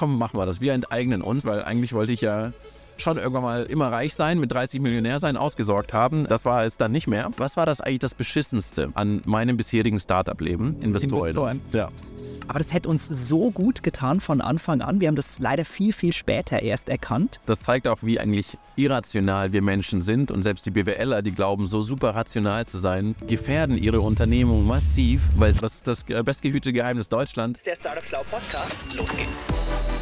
komm, machen wir das. Wir enteignen uns, weil eigentlich wollte ich ja schon irgendwann mal immer reich sein, mit 30 Millionär sein, ausgesorgt haben. Das war es dann nicht mehr. Was war das eigentlich das Beschissenste an meinem bisherigen Startup-Leben? Investoren. Investoren. Ja. Aber das hätte uns so gut getan von Anfang an. Wir haben das leider viel, viel später erst erkannt. Das zeigt auch, wie eigentlich irrational wir Menschen sind. Und selbst die BWLer, die glauben, so super rational zu sein, gefährden ihre Unternehmung massiv, weil das ist das äh, bestgehütete Geheimnis Deutschlands. Der Startup Schlau Podcast. Los geht's.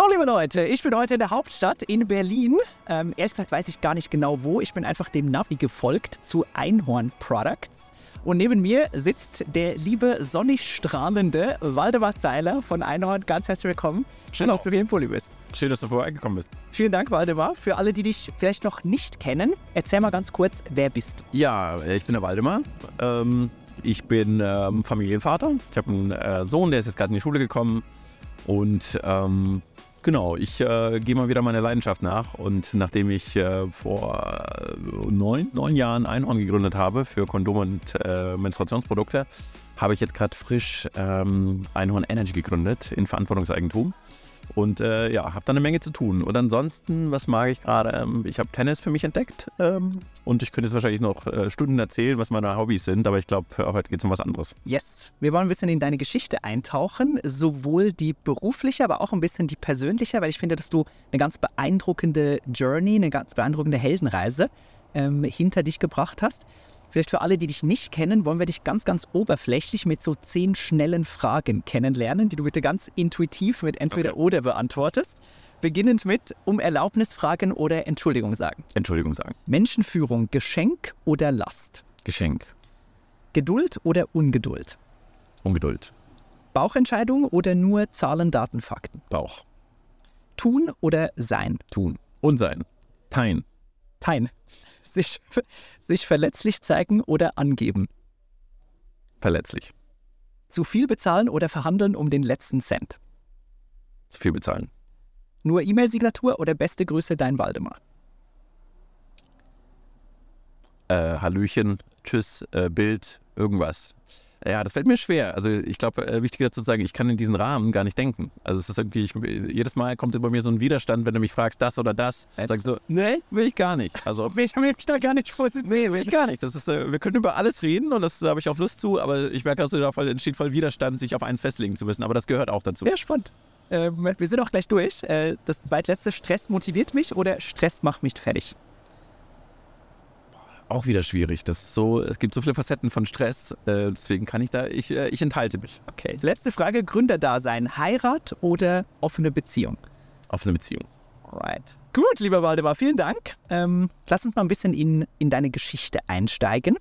So, liebe Leute, ich bin heute in der Hauptstadt in Berlin. Ähm, ehrlich gesagt weiß ich gar nicht genau wo. Ich bin einfach dem Navi gefolgt zu Einhorn Products. Und neben mir sitzt der liebe sonnig strahlende Waldemar Zeiler von Einhorn. Ganz herzlich willkommen. Schön, dass du hier im Pulli bist. Schön, dass du vorbeigekommen bist. Vielen Dank, Waldemar. Für alle, die dich vielleicht noch nicht kennen, erzähl mal ganz kurz, wer bist du? Ja, ich bin der Waldemar. Ähm, ich bin ähm, Familienvater. Ich habe einen äh, Sohn, der ist jetzt gerade in die Schule gekommen. Und ähm, genau, ich äh, gehe mal wieder meiner Leidenschaft nach. Und nachdem ich äh, vor äh, neun, neun Jahren Einhorn gegründet habe für Kondome und äh, Menstruationsprodukte, habe ich jetzt gerade frisch ähm, Einhorn Energy gegründet in Verantwortungseigentum. Und äh, ja, habe da eine Menge zu tun. Und ansonsten, was mag ich gerade? Ähm, ich habe Tennis für mich entdeckt. Ähm, und ich könnte jetzt wahrscheinlich noch äh, Stunden erzählen, was meine Hobbys sind. Aber ich glaube, heute geht es um was anderes. Yes. Wir wollen ein bisschen in deine Geschichte eintauchen, sowohl die berufliche, aber auch ein bisschen die persönliche, weil ich finde, dass du eine ganz beeindruckende Journey, eine ganz beeindruckende Heldenreise ähm, hinter dich gebracht hast. Vielleicht für alle, die dich nicht kennen, wollen wir dich ganz, ganz oberflächlich mit so zehn schnellen Fragen kennenlernen, die du bitte ganz intuitiv mit entweder Okay. oder beantwortest. Beginnend mit um Erlaubnis fragen oder Entschuldigung sagen. Entschuldigung sagen. Menschenführung, Geschenk oder Last? Geschenk. Geduld oder Ungeduld? Ungeduld. Bauchentscheidung oder nur Zahlen, Daten, Fakten? Bauch. Tun oder sein? Tun. Und sein. Teilen. Tein. Sich, sich verletzlich zeigen oder angeben? Verletzlich. Zu viel bezahlen oder verhandeln um den letzten Cent? Zu viel bezahlen. Nur E-Mail-Signatur oder beste Grüße, dein Waldemar? Äh, Hallöchen, Tschüss, äh, Bild, irgendwas. Ja, das fällt mir schwer. Also ich glaube, äh, wichtig dazu zu sagen, ich kann in diesen Rahmen gar nicht denken. Also es ist irgendwie, ich, jedes Mal kommt bei mir so ein Widerstand, wenn du mich fragst, das oder das. Ich sag so, nee, will ich gar nicht. Also Ich habe mich da gar nicht vorsitzen. Nee, will ich gar nicht. Das ist, äh, wir können über alles reden und das da habe ich auch Lust zu, aber ich merke, dass da voll, entsteht voll Widerstand, sich auf eins festlegen zu müssen. Aber das gehört auch dazu. Sehr spannend. Äh, Moment, wir sind auch gleich durch. Äh, das zweitletzte, Stress motiviert mich oder Stress macht mich fertig? Auch wieder schwierig. Das ist so, es gibt so viele Facetten von Stress, äh, deswegen kann ich da, ich, äh, ich enthalte mich Okay, letzte Frage, Gründerdasein, Heirat oder offene Beziehung? auf eine Beziehung. Alright. Gut, lieber Waldemar, vielen Dank. Ähm, lass uns mal ein bisschen in, in deine Geschichte einsteigen,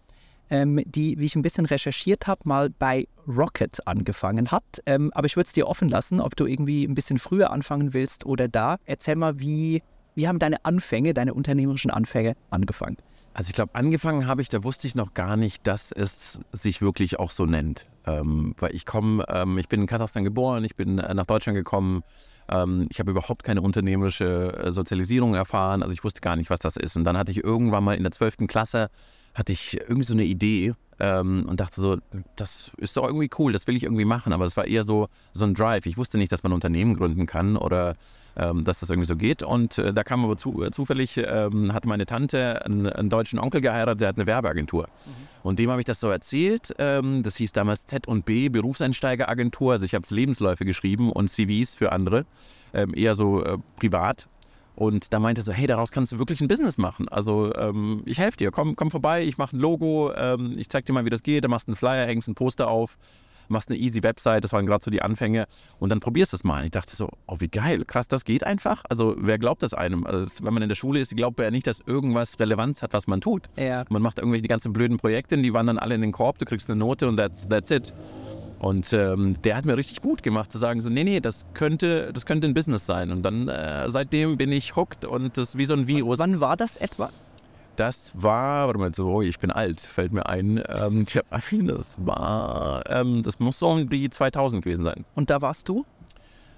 ähm, die, wie ich ein bisschen recherchiert habe, mal bei Rocket angefangen hat. Ähm, aber ich würde es dir offen lassen, ob du irgendwie ein bisschen früher anfangen willst oder da. Erzähl mal, wie, wie haben deine Anfänge, deine unternehmerischen Anfänge angefangen? Also ich glaube, angefangen habe ich, da wusste ich noch gar nicht, dass es sich wirklich auch so nennt. Ähm, weil ich komme, ähm, ich bin in Kasachstan geboren, ich bin äh, nach Deutschland gekommen. Ähm, ich habe überhaupt keine unternehmerische äh, Sozialisierung erfahren. Also ich wusste gar nicht, was das ist. Und dann hatte ich irgendwann mal in der 12. Klasse, hatte ich irgendwie so eine Idee ähm, und dachte so, das ist doch irgendwie cool, das will ich irgendwie machen. Aber es war eher so, so ein Drive. Ich wusste nicht, dass man ein Unternehmen gründen kann oder ähm, dass das irgendwie so geht. Und äh, da kam aber zu, äh, zufällig, ähm, hat meine Tante einen, einen deutschen Onkel geheiratet, der hat eine Werbeagentur. Und dem habe ich das so erzählt. Ähm, das hieß damals Z&B, Berufseinsteigeragentur. Also ich habe Lebensläufe geschrieben und CVs für andere, ähm, eher so äh, privat. Und da meinte er so, hey, daraus kannst du wirklich ein Business machen. Also ähm, ich helfe dir, komm, komm vorbei, ich mache ein Logo, ähm, ich zeig dir mal, wie das geht, da machst du einen Flyer, hängst ein Poster auf, machst eine easy Website, das waren gerade so die Anfänge und dann probierst du es mal. Und ich dachte so, oh wie geil, krass, das geht einfach. Also wer glaubt das einem? Also wenn man in der Schule ist, glaubt man ja nicht, dass irgendwas Relevanz hat, was man tut. Ja. Man macht irgendwelche die ganzen blöden Projekte, die wandern alle in den Korb, du kriegst eine Note und that's, that's it. Und ähm, der hat mir richtig gut gemacht, zu sagen so, nee, nee, das könnte, das könnte ein Business sein. Und dann äh, seitdem bin ich hooked und das ist wie so ein Virus. Wann war das etwa? Das war, warte mal, so, oh, ich bin alt, fällt mir ein. Ähm, das war, ähm, das muss so um die 2000 gewesen sein. Und da warst du?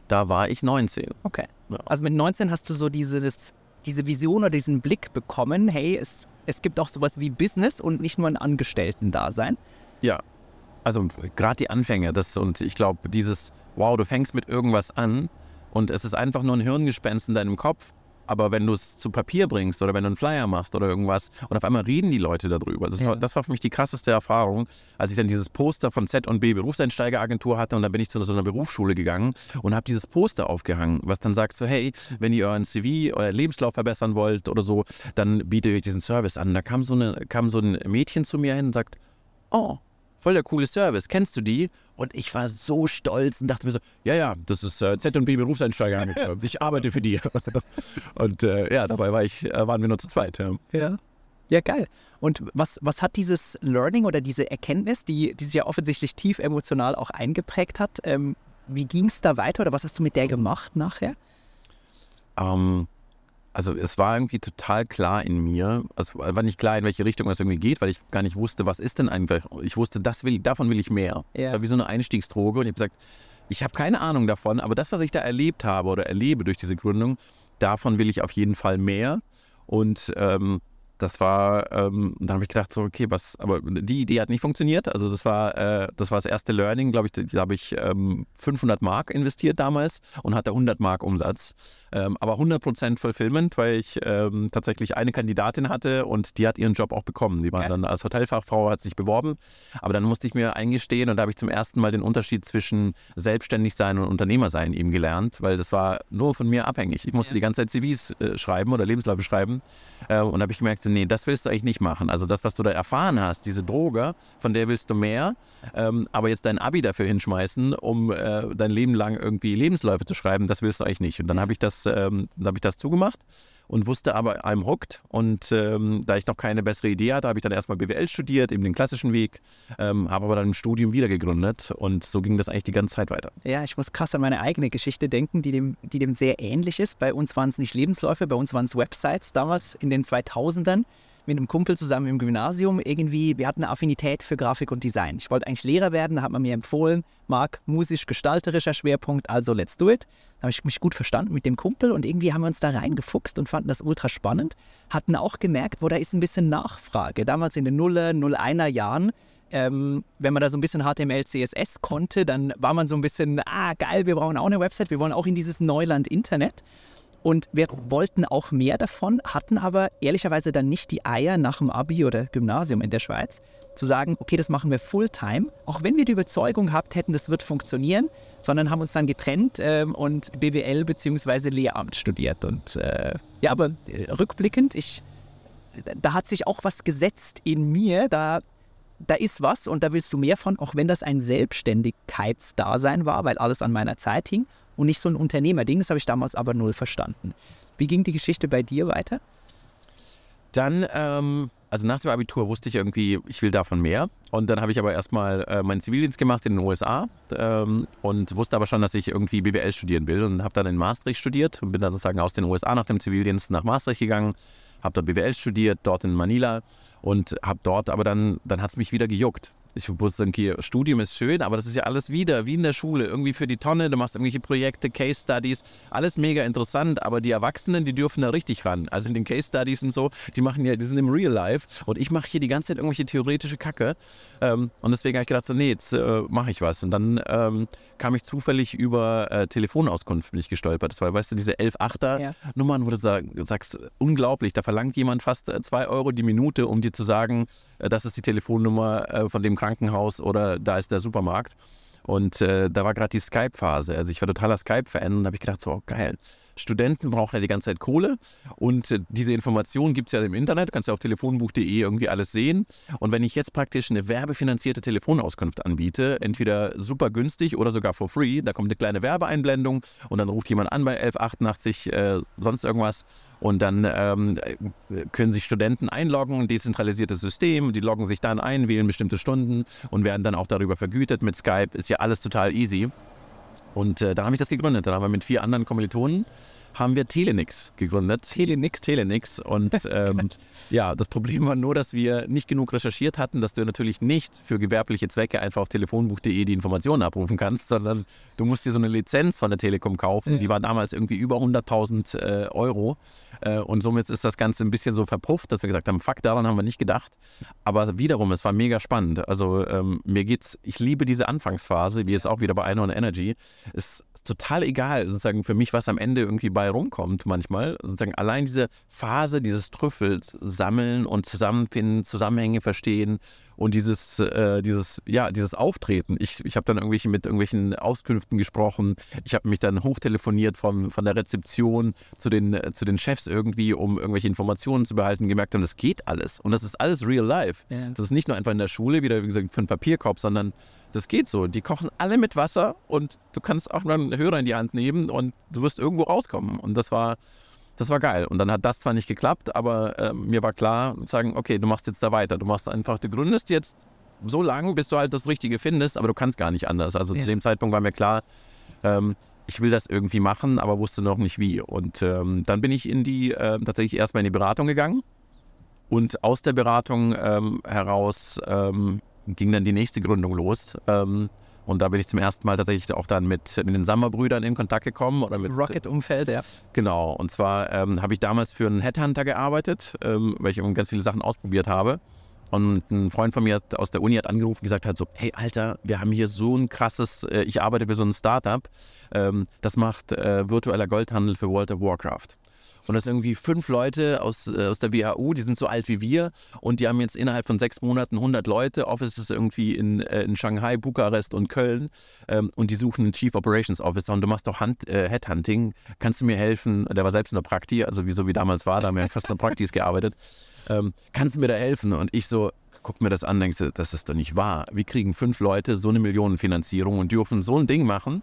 Da war ich 19. Okay. Ja. Also mit 19 hast du so dieses diese Vision oder diesen Blick bekommen, hey, es, es gibt auch sowas wie Business und nicht nur ein Angestellten-Dasein. Ja, also gerade die Anfänge, das und ich glaube, dieses, wow, du fängst mit irgendwas an und es ist einfach nur ein Hirngespenst in deinem Kopf aber wenn du es zu Papier bringst oder wenn du einen Flyer machst oder irgendwas und auf einmal reden die Leute darüber. Das, ja. war, das war für mich die krasseste Erfahrung, als ich dann dieses Poster von Z&B Berufseinsteigeragentur hatte und dann bin ich zu so einer Berufsschule gegangen und habe dieses Poster aufgehangen, was dann sagt so, hey, wenn ihr euren CV, euer Lebenslauf verbessern wollt oder so, dann bietet euch diesen Service an. Da kam so, eine, kam so ein Mädchen zu mir hin und sagt, oh, voll der coole Service, kennst du die? Und ich war so stolz und dachte mir so, ja, ja, das ist äh, Z&B Berufseinsteiger. ich arbeite für die. und äh, ja, dabei war ich, äh, waren wir nur zu zweit. Ja. ja. Ja, geil. Und was, was hat dieses Learning oder diese Erkenntnis, die, die sich ja offensichtlich tief emotional auch eingeprägt hat, ähm, wie ging es da weiter oder was hast du mit der gemacht nachher? Ähm, also es war irgendwie total klar in mir, also war nicht klar, in welche Richtung es irgendwie geht, weil ich gar nicht wusste, was ist denn eigentlich. Ich wusste, das will, davon will ich mehr. Ja. Das war wie so eine Einstiegsdroge und ich habe gesagt, ich habe keine Ahnung davon, aber das, was ich da erlebt habe oder erlebe durch diese Gründung, davon will ich auf jeden Fall mehr. Und ähm, das war, ähm, dann habe ich gedacht, so, okay, was, aber die Idee hat nicht funktioniert. Also das war, äh, das war das erste Learning, glaube ich, da habe ich ähm, 500 Mark investiert damals und hatte 100 Mark Umsatz. Ähm, aber 100% Fulfillment, weil ich ähm, tatsächlich eine Kandidatin hatte und die hat ihren Job auch bekommen. Die war okay. dann als Hotelfachfrau, hat sich beworben. Aber dann musste ich mir eingestehen und da habe ich zum ersten Mal den Unterschied zwischen selbstständig sein und Unternehmer sein eben gelernt, weil das war nur von mir abhängig. Ich musste ja. die ganze Zeit CVs äh, schreiben oder Lebensläufe schreiben äh, und da habe ich gemerkt, nee, das willst du eigentlich nicht machen. Also das, was du da erfahren hast, diese Droge, von der willst du mehr, ähm, aber jetzt dein Abi dafür hinschmeißen, um äh, dein Leben lang irgendwie Lebensläufe zu schreiben, das willst du eigentlich nicht. Und dann habe ich das ähm, dann habe ich das zugemacht und wusste aber, I'm hooked. Und ähm, da ich noch keine bessere Idee hatte, habe ich dann erstmal BWL studiert, eben den klassischen Weg, ähm, habe aber dann im Studium wieder gegründet und so ging das eigentlich die ganze Zeit weiter. Ja, ich muss krass an meine eigene Geschichte denken, die dem, die dem sehr ähnlich ist. Bei uns waren es nicht Lebensläufe, bei uns waren es Websites damals in den 2000ern mit einem Kumpel zusammen im Gymnasium irgendwie, wir hatten eine Affinität für Grafik und Design. Ich wollte eigentlich Lehrer werden, da hat man mir empfohlen, Marc, musisch-gestalterischer Schwerpunkt, also let's do it. Da habe ich mich gut verstanden mit dem Kumpel und irgendwie haben wir uns da reingefuchst und fanden das ultra spannend. Hatten auch gemerkt, wo da ist ein bisschen Nachfrage. Damals in den Nuller, 01er Jahren ähm, wenn man da so ein bisschen HTML, CSS konnte, dann war man so ein bisschen, ah, geil, wir brauchen auch eine Website, wir wollen auch in dieses Neuland Internet. Und wir wollten auch mehr davon, hatten aber ehrlicherweise dann nicht die Eier nach dem Abi oder Gymnasium in der Schweiz, zu sagen, okay, das machen wir Fulltime, auch wenn wir die Überzeugung gehabt hätten, das wird funktionieren, sondern haben uns dann getrennt ähm, und BWL bzw. Lehramt studiert. Und äh, ja, aber äh, rückblickend, ich, da hat sich auch was gesetzt in mir, da da ist was und da willst du mehr von, auch wenn das ein Selbstständigkeitsdasein war, weil alles an meiner Zeit hing und nicht so ein Unternehmerding. Das habe ich damals aber null verstanden. Wie ging die Geschichte bei dir weiter? Dann, ähm, also nach dem Abitur wusste ich irgendwie, ich will davon mehr. Und dann habe ich aber erstmal äh, meinen Zivildienst gemacht in den USA ähm, und wusste aber schon, dass ich irgendwie BWL studieren will und habe dann in Maastricht studiert und bin dann sozusagen aus den USA nach dem Zivildienst nach Maastricht gegangen, habe dort BWL studiert, dort in Manila und habe dort, aber dann, dann hat es mich wieder gejuckt ich wusste, okay, Studium ist schön, aber das ist ja alles wieder wie in der Schule, irgendwie für die Tonne, du machst irgendwelche Projekte, Case Studies, alles mega interessant, aber die Erwachsenen, die dürfen da richtig ran. Also in den Case Studies und so, die machen ja, die sind im Real Life und ich mache hier die ganze Zeit irgendwelche theoretische Kacke ähm, und deswegen habe ich gedacht, so, nee, jetzt äh, mache ich was und dann ähm, kam ich zufällig über äh, Telefonauskunft bin ich gestolpert. Das war, weißt du, diese 11-8er ja. Wo du sag, sagst, unglaublich, da verlangt jemand fast 2 äh, Euro die Minute, um dir zu sagen, äh, das ist die Telefonnummer äh, von dem Krankenhaus oder da ist der Supermarkt. Und äh, da war gerade die Skype-Phase. Also ich war totaler Skype-Fan und habe ich gedacht, so oh, geil. Studenten brauchen ja die ganze Zeit Kohle und äh, diese Informationen gibt es ja im Internet, du kannst ja auf telefonbuch.de irgendwie alles sehen. Und wenn ich jetzt praktisch eine werbefinanzierte Telefonauskunft anbiete, entweder super günstig oder sogar for free, da kommt eine kleine Werbeeinblendung und dann ruft jemand an bei 1188, äh, sonst irgendwas und dann ähm, können sich Studenten einloggen, ein dezentralisiertes System, die loggen sich dann ein, wählen bestimmte Stunden und werden dann auch darüber vergütet. Mit Skype ist ja alles total easy. Und äh, dann habe ich das gegründet. Dann haben wir mit vier anderen Kommilitonen haben wir Telenix gegründet. Telenix? Telenix. Und ähm, ja, das Problem war nur, dass wir nicht genug recherchiert hatten, dass du natürlich nicht für gewerbliche Zwecke einfach auf telefonbuch.de die Informationen abrufen kannst, sondern du musst dir so eine Lizenz von der Telekom kaufen. Ja. Die war damals irgendwie über 100.000 äh, Euro. Äh, und somit ist das Ganze ein bisschen so verpufft, dass wir gesagt haben, fuck, daran haben wir nicht gedacht. Aber wiederum, es war mega spannend. Also ähm, mir geht's, ich liebe diese Anfangsphase, wie jetzt auch wieder bei Einhorn Energy. Es ist total egal, sozusagen für mich, was am Ende irgendwie bei rumkommt manchmal. Sozusagen allein diese Phase dieses Trüffels sammeln und zusammenfinden, Zusammenhänge verstehen und dieses, äh, dieses, ja, dieses Auftreten. Ich, ich habe dann irgendwelche mit irgendwelchen Auskünften gesprochen. Ich habe mich dann hochtelefoniert von, von der Rezeption zu den, zu den Chefs irgendwie, um irgendwelche Informationen zu behalten, gemerkt haben, das geht alles. Und das ist alles real life. Ja. Das ist nicht nur einfach in der Schule, wieder wie gesagt, für einen Papierkorb, sondern das geht so. Die kochen alle mit Wasser und du kannst auch mal einen Hörer in die Hand nehmen und du wirst irgendwo rauskommen. Und das war, das war geil. Und dann hat das zwar nicht geklappt, aber äh, mir war klar, sagen, okay, du machst jetzt da weiter. Du machst einfach, du gründest jetzt so lange, bis du halt das Richtige findest, aber du kannst gar nicht anders. Also ja. zu dem Zeitpunkt war mir klar, ähm, ich will das irgendwie machen, aber wusste noch nicht wie. Und ähm, dann bin ich in die, äh, tatsächlich erstmal in die Beratung gegangen. Und aus der Beratung ähm, heraus ähm, ging dann die nächste Gründung los. Ähm, und da bin ich zum ersten Mal tatsächlich auch dann mit, mit den Sammer-Brüdern in Kontakt gekommen. Oder mit Rocket-Umfeld, ja. Genau. Und zwar ähm, habe ich damals für einen Headhunter gearbeitet, ähm, weil ich ganz viele Sachen ausprobiert habe. Und ein Freund von mir aus der Uni hat angerufen und gesagt hat so, hey Alter, wir haben hier so ein krasses, äh, ich arbeite für so ein Startup, ähm, das macht äh, virtueller Goldhandel für World of Warcraft. Und das sind irgendwie fünf Leute aus, äh, aus der WHU, die sind so alt wie wir und die haben jetzt innerhalb von sechs Monaten 100 Leute, Offices irgendwie in, äh, in Shanghai, Bukarest und Köln ähm, und die suchen einen Chief Operations Officer und du machst auch Hand, äh, Headhunting. Kannst du mir helfen? Der war selbst in der Prakti, also wie so wie damals war, da haben wir fast in der Praktis gearbeitet. Ähm, kannst du mir da helfen? Und ich so, guck mir das an, denkst du, das ist doch nicht wahr. Wir kriegen fünf Leute so eine Millionenfinanzierung und dürfen so ein Ding machen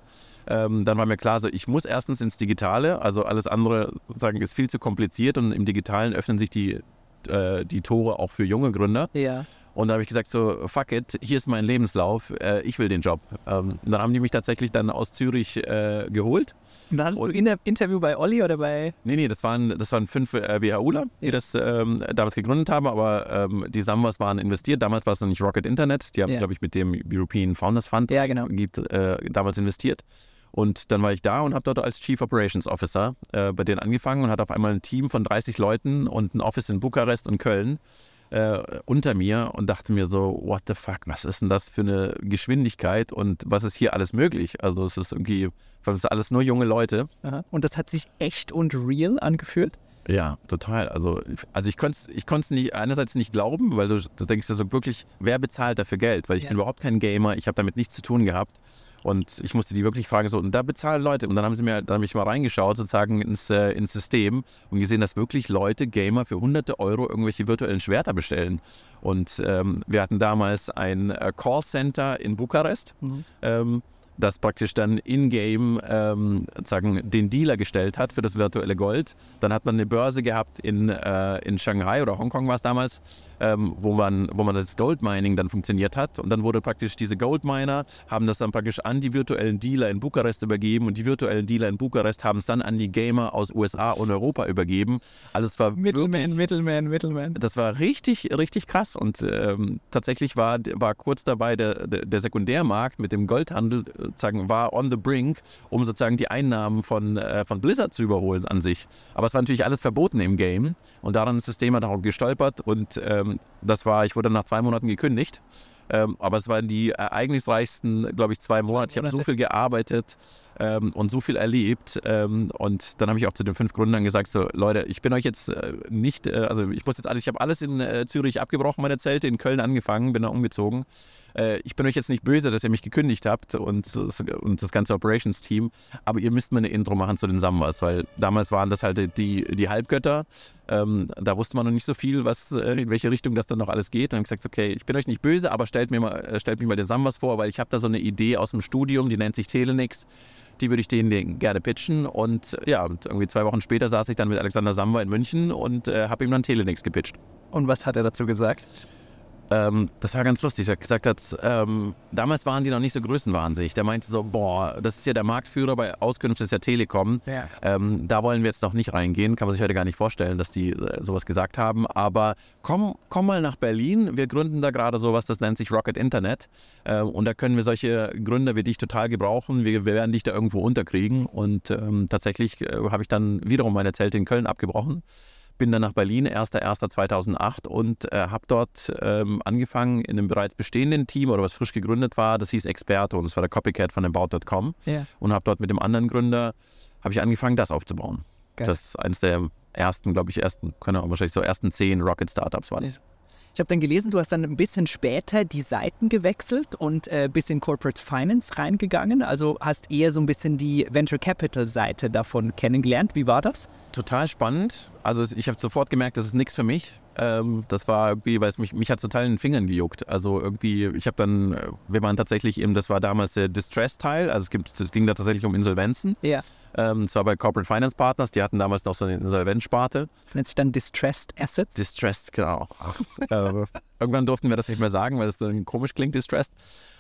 ähm, dann war mir klar, so, ich muss erstens ins Digitale, also alles andere sagen, ist viel zu kompliziert und im Digitalen öffnen sich die, äh, die Tore auch für junge Gründer. Ja. Und da habe ich gesagt, so, fuck it, hier ist mein Lebenslauf, äh, ich will den Job. Ähm, dann haben die mich tatsächlich dann aus Zürich äh, geholt. Und dann hattest und, du in der Interview bei Olli oder bei? Nee, nee, das waren, das waren fünf äh, WHUler, die ja. das ähm, damals gegründet haben, aber ähm, die Sambas waren investiert. Damals war es noch nicht Rocket Internet, die haben, ja. glaube ich, mit dem European Founders Fund ja, genau. gibt, äh, damals investiert. Und dann war ich da und habe dort als Chief Operations Officer äh, bei denen angefangen und hatte auf einmal ein Team von 30 Leuten und ein Office in Bukarest und Köln äh, unter mir und dachte mir so, what the fuck, was ist denn das für eine Geschwindigkeit und was ist hier alles möglich? Also es ist irgendwie, es ist alles nur junge Leute. Aha. Und das hat sich echt und real angefühlt? Ja, total. Also, also ich konnte es ich nicht einerseits nicht glauben, weil du, du denkst ja so wirklich, wer bezahlt dafür Geld? Weil ich ja. bin überhaupt kein Gamer, ich habe damit nichts zu tun gehabt. Und ich musste die wirklich fragen, so, und da bezahlen Leute. Und dann haben sie mir, dann habe ich mal reingeschaut, sozusagen ins, äh, ins System und gesehen, dass wirklich Leute, Gamer, für hunderte Euro irgendwelche virtuellen Schwerter bestellen. Und ähm, wir hatten damals ein äh, Callcenter in Bukarest. Mhm. Ähm, das praktisch dann in-game ähm, den Dealer gestellt hat für das virtuelle Gold. Dann hat man eine Börse gehabt in, äh, in Shanghai oder Hongkong war es damals, ähm, wo, man, wo man das Goldmining dann funktioniert hat. Und dann wurde praktisch diese Goldminer, haben das dann praktisch an die virtuellen Dealer in Bukarest übergeben und die virtuellen Dealer in Bukarest haben es dann an die Gamer aus USA und Europa übergeben. Alles war Middleman, Middleman, Middleman. Das war richtig, richtig krass und ähm, tatsächlich war, war kurz dabei der, der, der Sekundärmarkt mit dem Goldhandel äh, sozusagen war on the brink, um sozusagen die Einnahmen von, äh, von Blizzard zu überholen an sich. Aber es war natürlich alles verboten im Game und daran ist das Thema auch gestolpert und ähm, das war, ich wurde nach zwei Monaten gekündigt. Ähm, aber es waren die ereignisreichsten, glaube ich, zwei Monate. Ich habe so viel gearbeitet ähm, und so viel erlebt. Ähm, und dann habe ich auch zu den fünf Gründern gesagt: So, Leute, ich bin euch jetzt äh, nicht, äh, also ich muss jetzt alles, ich habe alles in äh, Zürich abgebrochen, meine Zelte, in Köln angefangen, bin da umgezogen äh, ich bin euch jetzt nicht böse, dass ihr mich gekündigt habt und, und das ganze Operations-Team, aber ihr müsst mir eine Intro machen zu den Sambas, weil damals waren das halt die, die Halbgötter. Ähm, da wusste man noch nicht so viel, was, äh, in welche Richtung das dann noch alles geht. Und habe gesagt, okay, ich bin euch nicht böse, aber stellt mir mal, äh, stellt mich mal den Sambas vor, weil ich habe da so eine Idee aus dem Studium, die nennt sich Telenix die würde ich denen gerne pitchen. Und ja, irgendwie zwei Wochen später saß ich dann mit Alexander Samba in München und äh, habe ihm dann Telenix gepitcht. Und was hat er dazu gesagt? Ähm, das war ganz lustig. Er hat gesagt, hat, ähm, damals waren die noch nicht so größenwahnsinnig. Der meinte so, boah, das ist ja der Marktführer bei Auskünfte ist ja Telekom. Ja. Ähm, da wollen wir jetzt noch nicht reingehen. Kann man sich heute gar nicht vorstellen, dass die äh, sowas gesagt haben. Aber komm, komm mal nach Berlin. Wir gründen da gerade sowas, das nennt sich Rocket Internet. Äh, und da können wir solche Gründer wie dich total gebrauchen. Wir, wir werden dich da irgendwo unterkriegen. Und ähm, tatsächlich äh, habe ich dann wiederum meine Zelte in Köln abgebrochen bin dann nach Berlin, 1.1.2008 und äh, habe dort ähm, angefangen in einem bereits bestehenden Team oder was frisch gegründet war, das hieß Experto und das war der Copycat von About.com Ja. und habe dort mit dem anderen Gründer, habe ich angefangen, das aufzubauen. Geil. Das ist eines der ersten, glaube ich, ersten, keine Ahnung, wahrscheinlich so ersten zehn Rocket Startups war das. Ich habe dann gelesen, du hast dann ein bisschen später die Seiten gewechselt und äh, bis in Corporate Finance reingegangen. Also hast eher so ein bisschen die Venture Capital Seite davon kennengelernt. Wie war das? Total spannend. Also ich habe sofort gemerkt, das ist nichts für mich. Ähm, das war irgendwie, weil es mich, mich hat total in den Fingern gejuckt. Also irgendwie, ich habe dann, äh, wir waren tatsächlich eben, das war damals der Distress-Teil, also es, gibt, es ging da tatsächlich um Insolvenzen. Ja. Ähm, das war bei Corporate Finance Partners, die hatten damals noch so eine Insolvenzsparte. Das nennt sich dann Distressed Assets. Distressed, genau. äh, irgendwann durften wir das nicht mehr sagen, weil das dann komisch klingt, Distressed.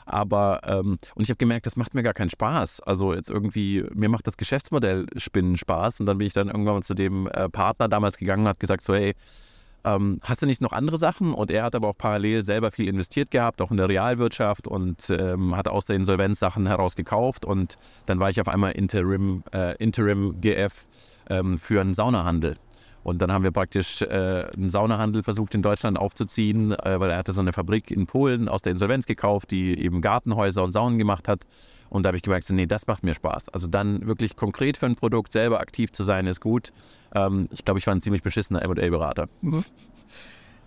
Aber, ähm, und ich habe gemerkt, das macht mir gar keinen Spaß. Also jetzt irgendwie, mir macht das Geschäftsmodell Spinnen Spaß. Und dann bin ich dann irgendwann zu dem äh, Partner damals gegangen und hat gesagt so, hey, ähm, hast du nicht noch andere Sachen? Und er hat aber auch parallel selber viel investiert gehabt, auch in der Realwirtschaft und ähm, hat aus der Insolvenz Sachen heraus gekauft. Und dann war ich auf einmal Interim, äh, Interim GF ähm, für einen Saunahandel. Und dann haben wir praktisch äh, einen Saunahandel versucht in Deutschland aufzuziehen, äh, weil er hatte so eine Fabrik in Polen aus der Insolvenz gekauft, die eben Gartenhäuser und Saunen gemacht hat. Und da habe ich gemerkt, nee, das macht mir Spaß. Also dann wirklich konkret für ein Produkt selber aktiv zu sein, ist gut. Ähm, ich glaube, ich war ein ziemlich beschissener M&A-Berater.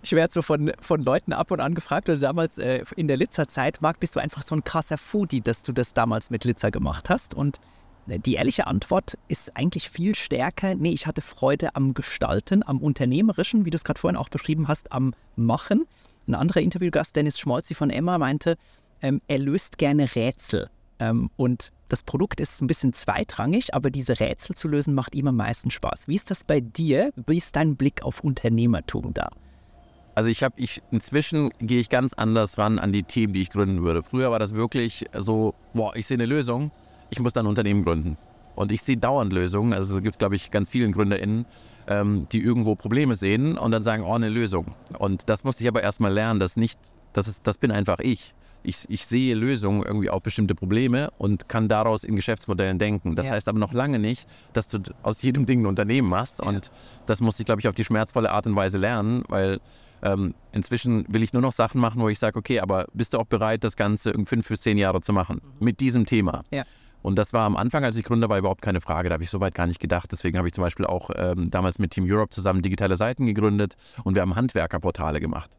Ich werde so von, von Leuten ab und an gefragt, oder damals äh, in der Litzer-Zeit, Marc, bist du einfach so ein krasser Foodie, dass du das damals mit Litzer gemacht hast? Und äh, die ehrliche Antwort ist eigentlich viel stärker, nee, ich hatte Freude am Gestalten, am Unternehmerischen, wie du es gerade vorhin auch beschrieben hast, am Machen. Ein anderer Interviewgast, Dennis Schmolzi von Emma, meinte, ähm, er löst gerne Rätsel. Ähm, und das Produkt ist ein bisschen zweitrangig, aber diese Rätsel zu lösen macht ihm am meisten Spaß. Wie ist das bei dir? Wie ist dein Blick auf Unternehmertum da? Also ich habe, ich inzwischen gehe ich ganz anders ran an die Themen, die ich gründen würde. Früher war das wirklich so, boah, ich sehe eine Lösung, ich muss dann ein Unternehmen gründen. Und ich sehe dauernd Lösungen. Also es gibt, glaube ich, ganz vielen GründerInnen, ähm, die irgendwo Probleme sehen und dann sagen, oh, eine Lösung. Und das musste ich aber erstmal lernen, dass nicht, das ist, das bin einfach ich. Ich, ich sehe Lösungen irgendwie auf bestimmte Probleme und kann daraus in Geschäftsmodellen denken. Das Ja. heißt aber noch lange nicht, dass du aus jedem Ding ein Unternehmen machst. Und das musste ich, glaube ich, auf die schmerzvolle Art und Weise lernen, weil ähm, inzwischen will ich nur noch Sachen machen, wo ich sage, okay, aber bist du auch bereit, das Ganze in fünf bis zehn Jahre zu machen mit diesem Thema? Ja. Und das war am Anfang, als ich Gründer war, überhaupt keine Frage. Da habe ich so weit gar nicht gedacht. Deswegen habe ich zum Beispiel auch ähm, damals mit Team Europe zusammen digitale Seiten gegründet und wir haben Handwerkerportale gemacht.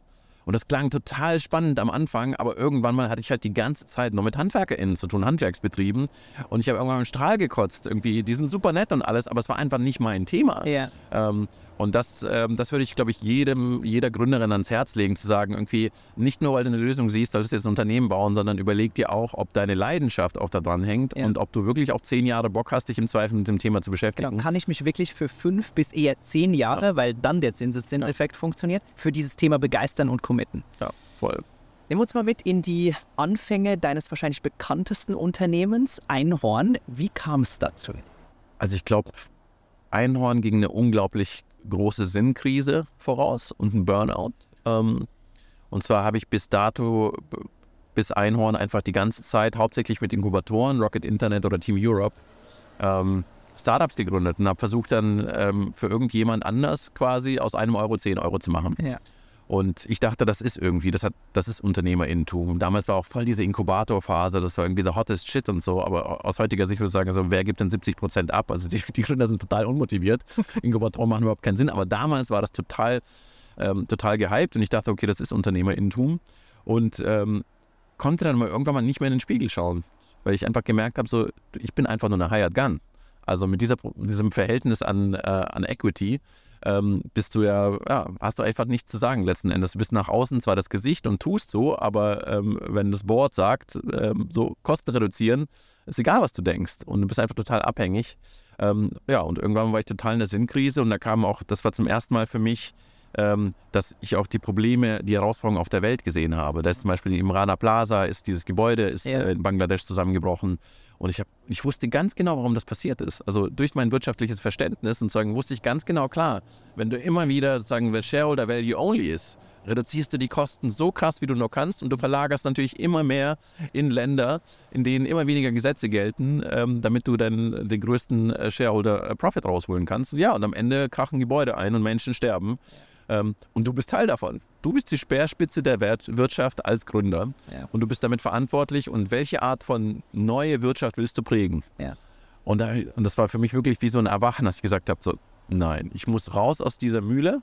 Und das klang total spannend am Anfang, aber irgendwann mal hatte ich halt die ganze Zeit nur mit HandwerkerInnen zu tun, Handwerksbetrieben. Und ich habe irgendwann im Strahl gekotzt. Irgendwie, die sind super nett und alles, aber es war einfach nicht mein Thema. Ja. Ähm, und das, ähm, das würde ich, glaube ich, jedem, jeder Gründerin ans Herz legen, zu sagen, irgendwie, nicht nur, weil du eine Lösung siehst, solltest du jetzt ein Unternehmen bauen, sondern überleg dir auch, ob deine Leidenschaft auch da dran hängt Ja. und ob du wirklich auch zehn Jahre Bock hast, dich im Zweifel mit dem Thema zu beschäftigen. Genau, kann ich mich wirklich für fünf bis eher zehn Jahre, weil dann der Zinseszinseffekt funktioniert, für dieses Thema begeistern und committen. Ja, voll. Nehmen wir uns mal mit in die Anfänge deines wahrscheinlich bekanntesten Unternehmens, Einhorn. Wie kam es dazu? Also ich glaube, Einhorn ging eine unglaublich große Sinnkrise voraus und ein Burnout. Ähm, und zwar habe ich bis dato, bis Einhorn einfach die ganze Zeit hauptsächlich mit Inkubatoren, Rocket Internet oder Team Europe, ähm, Startups gegründet und habe versucht dann ähm, für irgendjemand anders quasi aus einem Euro 10 Euro zu machen. Ja. Und ich dachte, das ist irgendwie, das, hat, das ist Unternehmerintum. Damals war auch voll diese Inkubatorphase, das war irgendwie der hottest shit und so. Aber aus heutiger Sicht würde ich sagen, also, wer gibt denn 70 Prozent ab? Also die, die Gründer sind total unmotiviert. Inkubatoren machen überhaupt keinen Sinn. Aber damals war das total, ähm, total gehypt und ich dachte, okay, das ist Unternehmerintum. Und ähm, konnte dann mal irgendwann mal nicht mehr in den Spiegel schauen, weil ich einfach gemerkt habe, so, ich bin einfach nur eine Hired Gun. Also mit dieser, diesem Verhältnis an, äh, an Equity ähm, bist du ja, ja, hast du einfach nichts zu sagen letzten Endes. Du bist nach außen zwar das Gesicht und tust so, aber ähm, wenn das Board sagt, ähm, so Kosten reduzieren, ist egal, was du denkst. Und du bist einfach total abhängig. Ähm, ja, und irgendwann war ich total in der Sinnkrise und da kam auch, das war zum ersten Mal für mich, ähm, dass ich auch die Probleme, die Herausforderungen auf der Welt gesehen habe. Da ist zum Beispiel im Rana Plaza, ist dieses Gebäude ist Ja. äh, in Bangladesch zusammengebrochen. Und ich, hab, ich wusste ganz genau, warum das passiert ist. Also durch mein wirtschaftliches Verständnis und sagen, wusste ich ganz genau klar, wenn du immer wieder sagen, wenn Shareholder Value Only ist, reduzierst du die Kosten so krass, wie du nur kannst und du verlagerst natürlich immer mehr in Länder, in denen immer weniger Gesetze gelten, ähm, damit du dann den größten äh, Shareholder äh, Profit rausholen kannst. Ja, und am Ende krachen Gebäude ein und Menschen sterben. Ähm, und du bist Teil davon. Du bist die Speerspitze der Wirtschaft als Gründer Ja. und du bist damit verantwortlich. Und welche Art von neue Wirtschaft willst du prägen? Ja. Und, da, und das war für mich wirklich wie so ein Erwachen, dass ich gesagt habe: so, nein, ich muss raus aus dieser Mühle.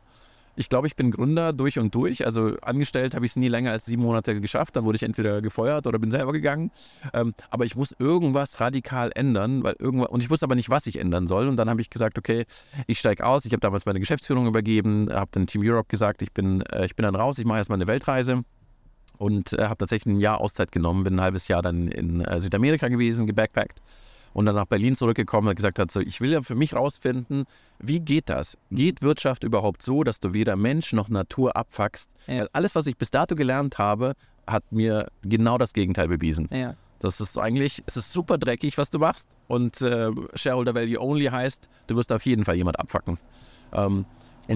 Ich glaube, ich bin Gründer durch und durch. Also angestellt habe ich es nie länger als sieben Monate geschafft. Dann wurde ich entweder gefeuert oder bin selber gegangen. Ähm, aber ich muss irgendwas radikal ändern, weil irgendwas, und ich wusste aber nicht, was ich ändern soll. Und dann habe ich gesagt, okay, ich steige aus. Ich habe damals meine Geschäftsführung übergeben, habe dann Team Europe gesagt, ich bin, äh, ich bin dann raus, ich mache erstmal eine Weltreise und äh, habe tatsächlich ein Jahr Auszeit genommen, bin ein halbes Jahr dann in äh, Südamerika gewesen, gebackpackt und dann nach Berlin zurückgekommen und gesagt hat, so, ich will ja für mich rausfinden, wie geht das? Geht Wirtschaft überhaupt so, dass du weder Mensch noch Natur abfuckst? Ja. Alles, was ich bis dato gelernt habe, hat mir genau das Gegenteil bewiesen. Ja. Das ist so eigentlich, es ist super dreckig, was du machst. Und äh, Shareholder Value Only heißt, du wirst auf jeden Fall jemand abfacken. Ähm,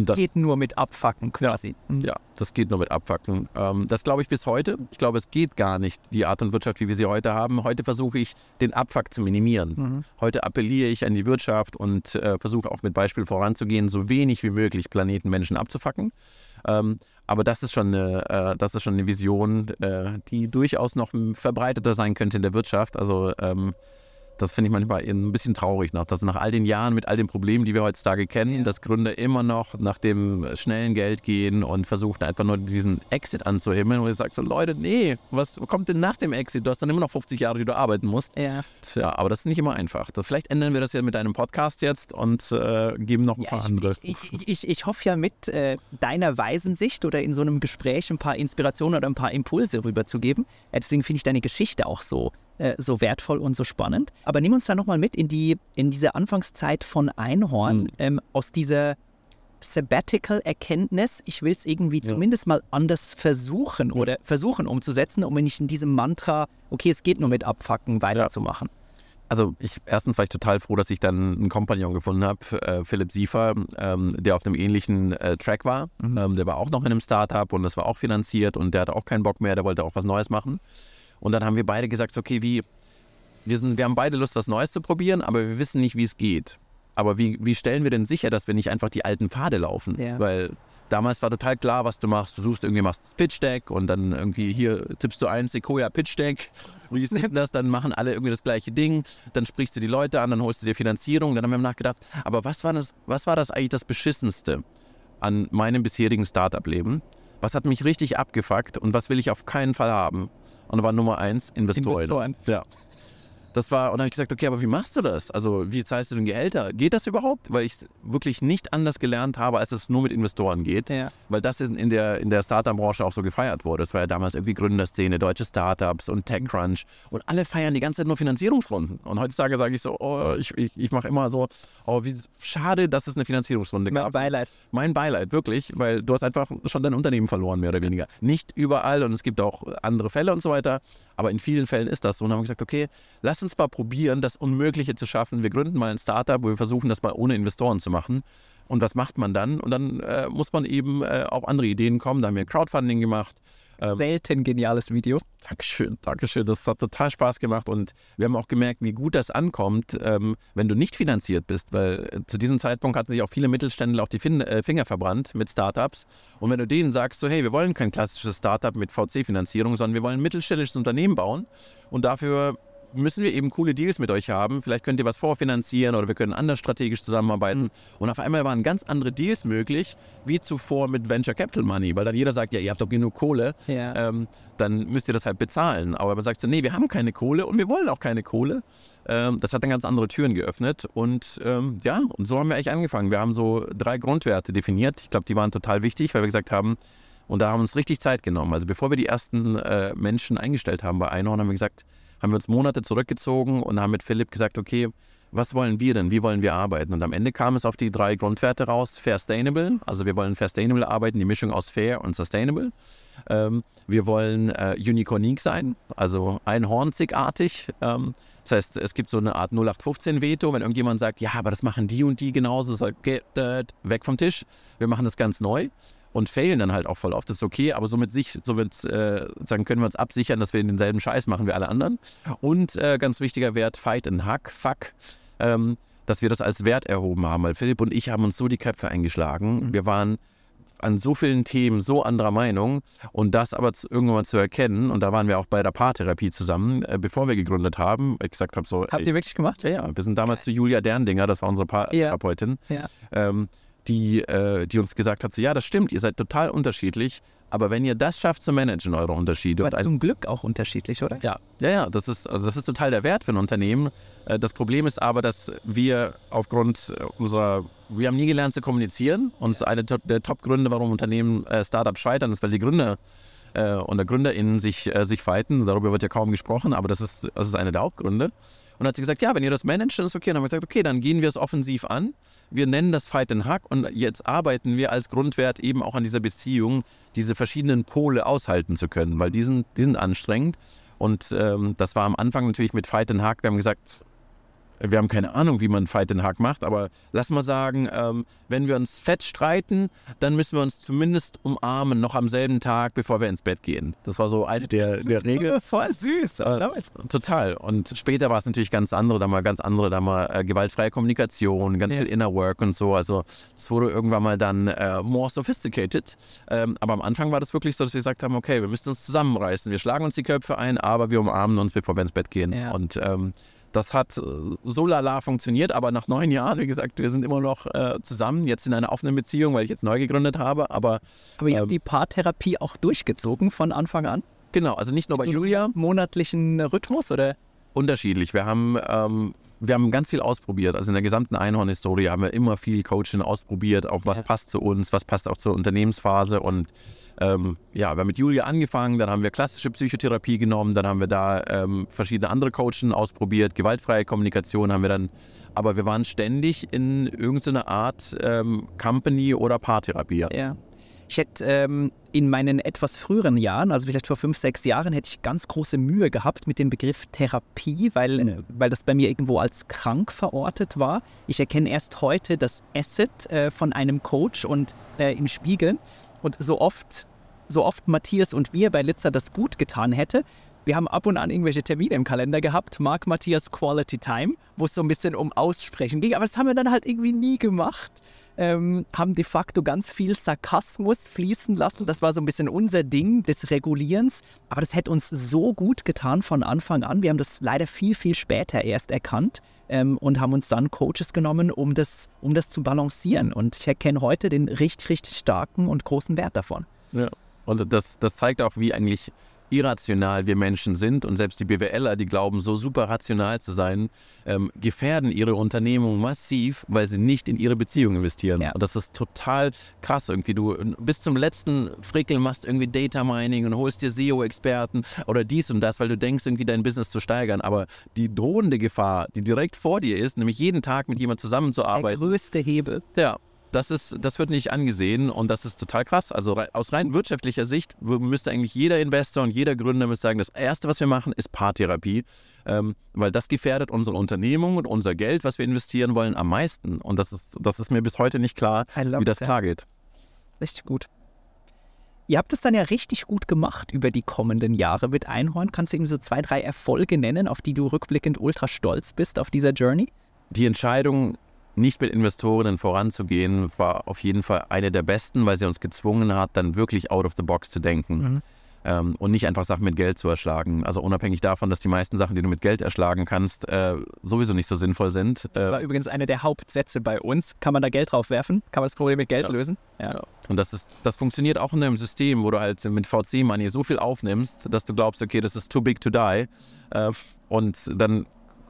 und da- geht nur mit Abfacken quasi. Mhm. ja, das geht nur mit Abfacken. Ähm, das glaube ich bis heute. Ich glaube, es geht gar nicht, die Art und Wirtschaft, wie wir sie heute haben. Heute versuche ich, den Abfuck zu minimieren. Mhm. Heute appelliere ich an die Wirtschaft und äh, versuche auch mit Beispiel voranzugehen, so wenig wie möglich Planeten, Menschen abzufacken. Ähm, aber das ist schon eine, äh, das ist schon eine Vision, äh, die durchaus noch verbreiteter sein könnte in der Wirtschaft. Also ähm, das finde ich manchmal ein bisschen traurig, nach, dass nach all den Jahren mit all den Problemen, die wir heutzutage kennen, Ja. dass Gründer immer noch nach dem schnellen Geld gehen und versuchen einfach nur diesen Exit anzuhimmeln. Und ich sage so, Leute, nee, was kommt denn nach dem Exit? Du hast dann immer noch 50 Jahre, die du arbeiten musst. Ja. Tja, aber das ist nicht immer einfach. Das, vielleicht ändern wir das ja mit einem Podcast jetzt und äh, geben noch ein Ja, paar ich, andere. Ich, ich, ich, ich hoffe ja mit äh, deiner weisen Sicht oder in so einem Gespräch ein paar Inspirationen oder ein paar Impulse rüberzugeben. Ja, deswegen finde ich deine Geschichte auch so, äh, so wertvoll und so spannend. Aber nimm uns da nochmal mit in, die, in diese Anfangszeit von Einhorn, Mhm. ähm, aus dieser Sabbatical-Erkenntnis, ich will es irgendwie Ja. zumindest mal anders versuchen oder versuchen umzusetzen, um nicht in diesem Mantra, okay, es geht nur mit Abfacken, weiterzumachen. Also ich, erstens war ich total froh, dass ich dann einen Kompagnon gefunden habe, äh, Philipp Siefer, ähm, der auf einem ähnlichen äh, Track war. Mhm. Ähm, der war auch noch in einem Startup und das war auch finanziert und der hatte auch keinen Bock mehr, der wollte auch was Neues machen. Und dann haben wir beide gesagt, okay, wie, wir, sind, wir haben beide Lust, was Neues zu probieren, aber wir wissen nicht, wie es geht. Aber wie, wie stellen wir denn sicher, dass wir nicht einfach die alten Pfade laufen? Ja. Weil damals war total klar, was du machst. Du suchst irgendwie, machst das Pitch Deck und dann irgendwie hier tippst du ein Sequoia Pitch Deck. Wie ist denn das? Dann machen alle irgendwie das gleiche Ding. Dann sprichst du die Leute an, dann holst du dir Finanzierung. Dann haben wir nachgedacht, aber was war das, was war das eigentlich das Beschissenste an meinem bisherigen Startup-Leben? Was hat mich richtig abgefuckt und was will ich auf keinen Fall haben? Und da war Nummer eins Investoren. Investoren. Ja. Das war, und dann habe ich gesagt, okay, aber wie machst du das? Also, wie zahlst du denn Gehälter? Geht das überhaupt? Weil ich wirklich nicht anders gelernt habe, als es nur mit Investoren geht. Ja. Weil das in der, in der Startup-Branche auch so gefeiert wurde. Es war ja damals irgendwie Gründerszene, deutsche Startups und TechCrunch. Und alle feiern die ganze Zeit nur Finanzierungsrunden. Und heutzutage sage ich so, oh, ich, ich, ich mache immer so, oh, wie schade, dass es eine Finanzierungsrunde Mein gab. Beileid. Mein Beileid, wirklich, weil du hast einfach schon dein Unternehmen verloren, mehr oder weniger. Nicht überall und es gibt auch andere Fälle und so weiter, aber in vielen Fällen ist das so. Und dann haben wir gesagt, okay, lass uns mal probieren, das Unmögliche zu schaffen. Wir gründen mal ein Startup, wo wir versuchen, das mal ohne Investoren zu machen. Und was macht man dann? Und dann äh, muss man eben äh, auf andere Ideen kommen. Da haben wir Crowdfunding gemacht. Ähm, Selten geniales Video. Dankeschön, Dankeschön. Das hat total Spaß gemacht und wir haben auch gemerkt, wie gut das ankommt, ähm, wenn du nicht finanziert bist, weil äh, zu diesem Zeitpunkt hatten sich auch viele Mittelständler auch die fin äh, Finger verbrannt mit Startups. Und wenn du denen sagst, so hey, wir wollen kein klassisches Startup mit VC-Finanzierung, sondern wir wollen ein mittelständisches Unternehmen bauen und dafür müssen wir eben coole Deals mit euch haben. Vielleicht könnt ihr was vorfinanzieren oder wir können anders strategisch zusammenarbeiten. Und auf einmal waren ganz andere Deals möglich, wie zuvor mit Venture Capital Money, weil dann jeder sagt, ja, ihr habt doch genug Kohle, Ja. ähm, dann müsst ihr das halt bezahlen. Aber man sagt so, nee, wir haben keine Kohle und wir wollen auch keine Kohle. Ähm, das hat dann ganz andere Türen geöffnet. Und ähm, ja, und so haben wir eigentlich angefangen. Wir haben so drei Grundwerte definiert. Ich glaube, die waren total wichtig, weil wir gesagt haben, und da haben wir uns richtig Zeit genommen. Also bevor wir die ersten äh, Menschen eingestellt haben bei Einhorn, haben wir gesagt, haben wir uns Monate zurückgezogen und haben mit Philipp gesagt, okay, was wollen wir denn? Wie wollen wir arbeiten? Und am Ende kam es auf die drei Grundwerte raus. Fair Sustainable, also wir wollen Fair Sustainable arbeiten, die Mischung aus Fair und Sustainable. Ähm, wir wollen äh, unique sein, also einhornzigartig. Ähm, das heißt, es gibt so eine Art 0815-Veto, wenn irgendjemand sagt, ja, aber das machen die und die genauso, sagt, that, weg vom Tisch. Wir machen das ganz neu und failen dann halt auch voll oft. Das ist okay, aber somit sich, somit äh, sagen, können wir uns absichern, dass wir denselben Scheiß machen wie alle anderen. Und äh, ganz wichtiger Wert, Fight and Hack, Fuck. Ähm, dass wir das als Wert erhoben haben, weil Philipp und ich haben uns so die Köpfe eingeschlagen. Mhm. Wir waren an so vielen Themen so anderer Meinung und das aber irgendwann mal zu erkennen, und da waren wir auch bei der Paartherapie zusammen, äh, bevor wir gegründet haben, ich gesagt habe so... Habt ihr wirklich gemacht? Ja, ja, wir sind damals Geil. zu Julia Derndinger, das war unsere Paartherapeutin, ja. ja. ähm, die, äh, die uns gesagt hat, so, ja, das stimmt, ihr seid total unterschiedlich, aber wenn ihr das schafft zu managen, eure Unterschiede. Aber zum Glück auch unterschiedlich, oder? Ja, ja, ja. Das ist, also das ist total der Wert für ein Unternehmen. Äh, das Problem ist aber, dass wir aufgrund unserer, wir haben nie gelernt zu kommunizieren. Und ja. eine der Top-Gründe, warum Unternehmen äh, Startups scheitern, ist, weil die Gründer äh, und der GründerInnen sich, sich fighten. Darüber wird ja kaum gesprochen, aber das ist, das ist einer der Hauptgründe. Und hat sie gesagt, ja, wenn ihr das managt, dann ist okay. Und dann haben wir gesagt, okay, dann gehen wir es offensiv an. Wir nennen das Fight and Hack und jetzt arbeiten wir als Grundwert eben auch an dieser Beziehung, diese verschiedenen Pole aushalten zu können, weil die sind, die sind anstrengend. Und ähm, das war am Anfang natürlich mit Fight and Hack. Wir haben gesagt, wir haben keine Ahnung, wie man Fight in Hack macht, aber lass mal sagen, ähm, wenn wir uns fett streiten, dann müssen wir uns zumindest umarmen, noch am selben Tag, bevor wir ins Bett gehen. Das war so eine der, der Regeln. Voll süß. Äh, total. Und später war es natürlich ganz andere, da mal ganz andere, da mal äh, gewaltfreie Kommunikation, ganz ja. viel Inner Work und so. Also es wurde irgendwann mal dann äh, more sophisticated. Ähm, aber am Anfang war das wirklich so, dass wir gesagt haben, okay, wir müssen uns zusammenreißen. Wir schlagen uns die Köpfe ein, aber wir umarmen uns, bevor wir ins Bett gehen. Ja. Und ähm, das hat äh, so lala funktioniert, aber nach neun Jahren, wie gesagt, wir sind immer noch äh, zusammen, jetzt in einer offenen Beziehung, weil ich jetzt neu gegründet habe. Aber, aber ihr ähm, habt die Paartherapie auch durchgezogen von Anfang an? Genau, also nicht nur bei Julia. Monatlichen Rhythmus oder? Unterschiedlich. Wir haben, ähm, wir haben ganz viel ausprobiert. Also in der gesamten Einhorn-Historie haben wir immer viel Coaching ausprobiert, auch was ja. passt zu uns, was passt auch zur Unternehmensphase und ähm, ja, wir haben mit Julia angefangen, dann haben wir klassische Psychotherapie genommen, dann haben wir da ähm, verschiedene andere Coaching ausprobiert, gewaltfreie Kommunikation haben wir dann, aber wir waren ständig in irgendeiner Art ähm, Company- oder Paartherapie. Ja. Ich hätte ähm, in meinen etwas früheren Jahren, also vielleicht vor fünf, sechs Jahren, hätte ich ganz große Mühe gehabt mit dem Begriff Therapie, weil, mhm. weil das bei mir irgendwo als krank verortet war. Ich erkenne erst heute das Asset äh, von einem Coach und äh, im Spiegel. Und so oft, so oft Matthias und mir bei Litzer das gut getan hätte, wir haben ab und an irgendwelche Termine im Kalender gehabt, Mark Matthias Quality Time, wo es so ein bisschen um Aussprechen ging, aber das haben wir dann halt irgendwie nie gemacht. Ähm, haben de facto ganz viel Sarkasmus fließen lassen. Das war so ein bisschen unser Ding des Regulierens. Aber das hätte uns so gut getan von Anfang an. Wir haben das leider viel, viel später erst erkannt ähm, und haben uns dann Coaches genommen, um das, um das zu balancieren. Und ich erkenne heute den richtig, richtig starken und großen Wert davon. Ja, und das, das zeigt auch, wie eigentlich irrational wir Menschen sind und selbst die BWLer, die glauben, so super rational zu sein, ähm, gefährden ihre Unternehmung massiv, weil sie nicht in ihre Beziehung investieren. Ja. Und das ist total krass irgendwie. Du bis zum letzten Frickel machst irgendwie Data Mining und holst dir SEO-Experten oder dies und das, weil du denkst, irgendwie dein Business zu steigern. Aber die drohende Gefahr, die direkt vor dir ist, nämlich jeden Tag mit jemandem zusammenzuarbeiten. Der größte Hebel. Ja, das, ist, das wird nicht angesehen und das ist total krass. Also aus rein wirtschaftlicher Sicht müsste eigentlich jeder Investor und jeder Gründer müsste sagen, das Erste, was wir machen, ist Paartherapie, ähm, weil das gefährdet unsere Unternehmung und unser Geld, was wir investieren wollen, am meisten. Und das ist, das ist mir bis heute nicht klar, wie das klar geht. Richtig gut. Ihr habt es dann ja richtig gut gemacht über die kommenden Jahre mit Einhorn. Kannst du eben so zwei, drei Erfolge nennen, auf die du rückblickend ultra stolz bist auf dieser Journey? Die Entscheidung, nicht mit Investorinnen voranzugehen, war auf jeden Fall eine der besten, weil sie uns gezwungen hat, dann wirklich out of the box zu denken. Mhm. Ähm, und nicht einfach Sachen mit Geld zu erschlagen. Also unabhängig davon, dass die meisten Sachen, die du mit Geld erschlagen kannst, äh, sowieso nicht so sinnvoll sind. Das äh, war übrigens einer der Hauptsätze bei uns. Kann man da Geld drauf werfen? Kann man das Problem mit Geld ja. lösen? Ja. ja. Und das, ist, das funktioniert auch in einem System, wo du halt mit VC-Money so viel aufnimmst, dass du glaubst, okay, das ist too big to die. Äh, und dann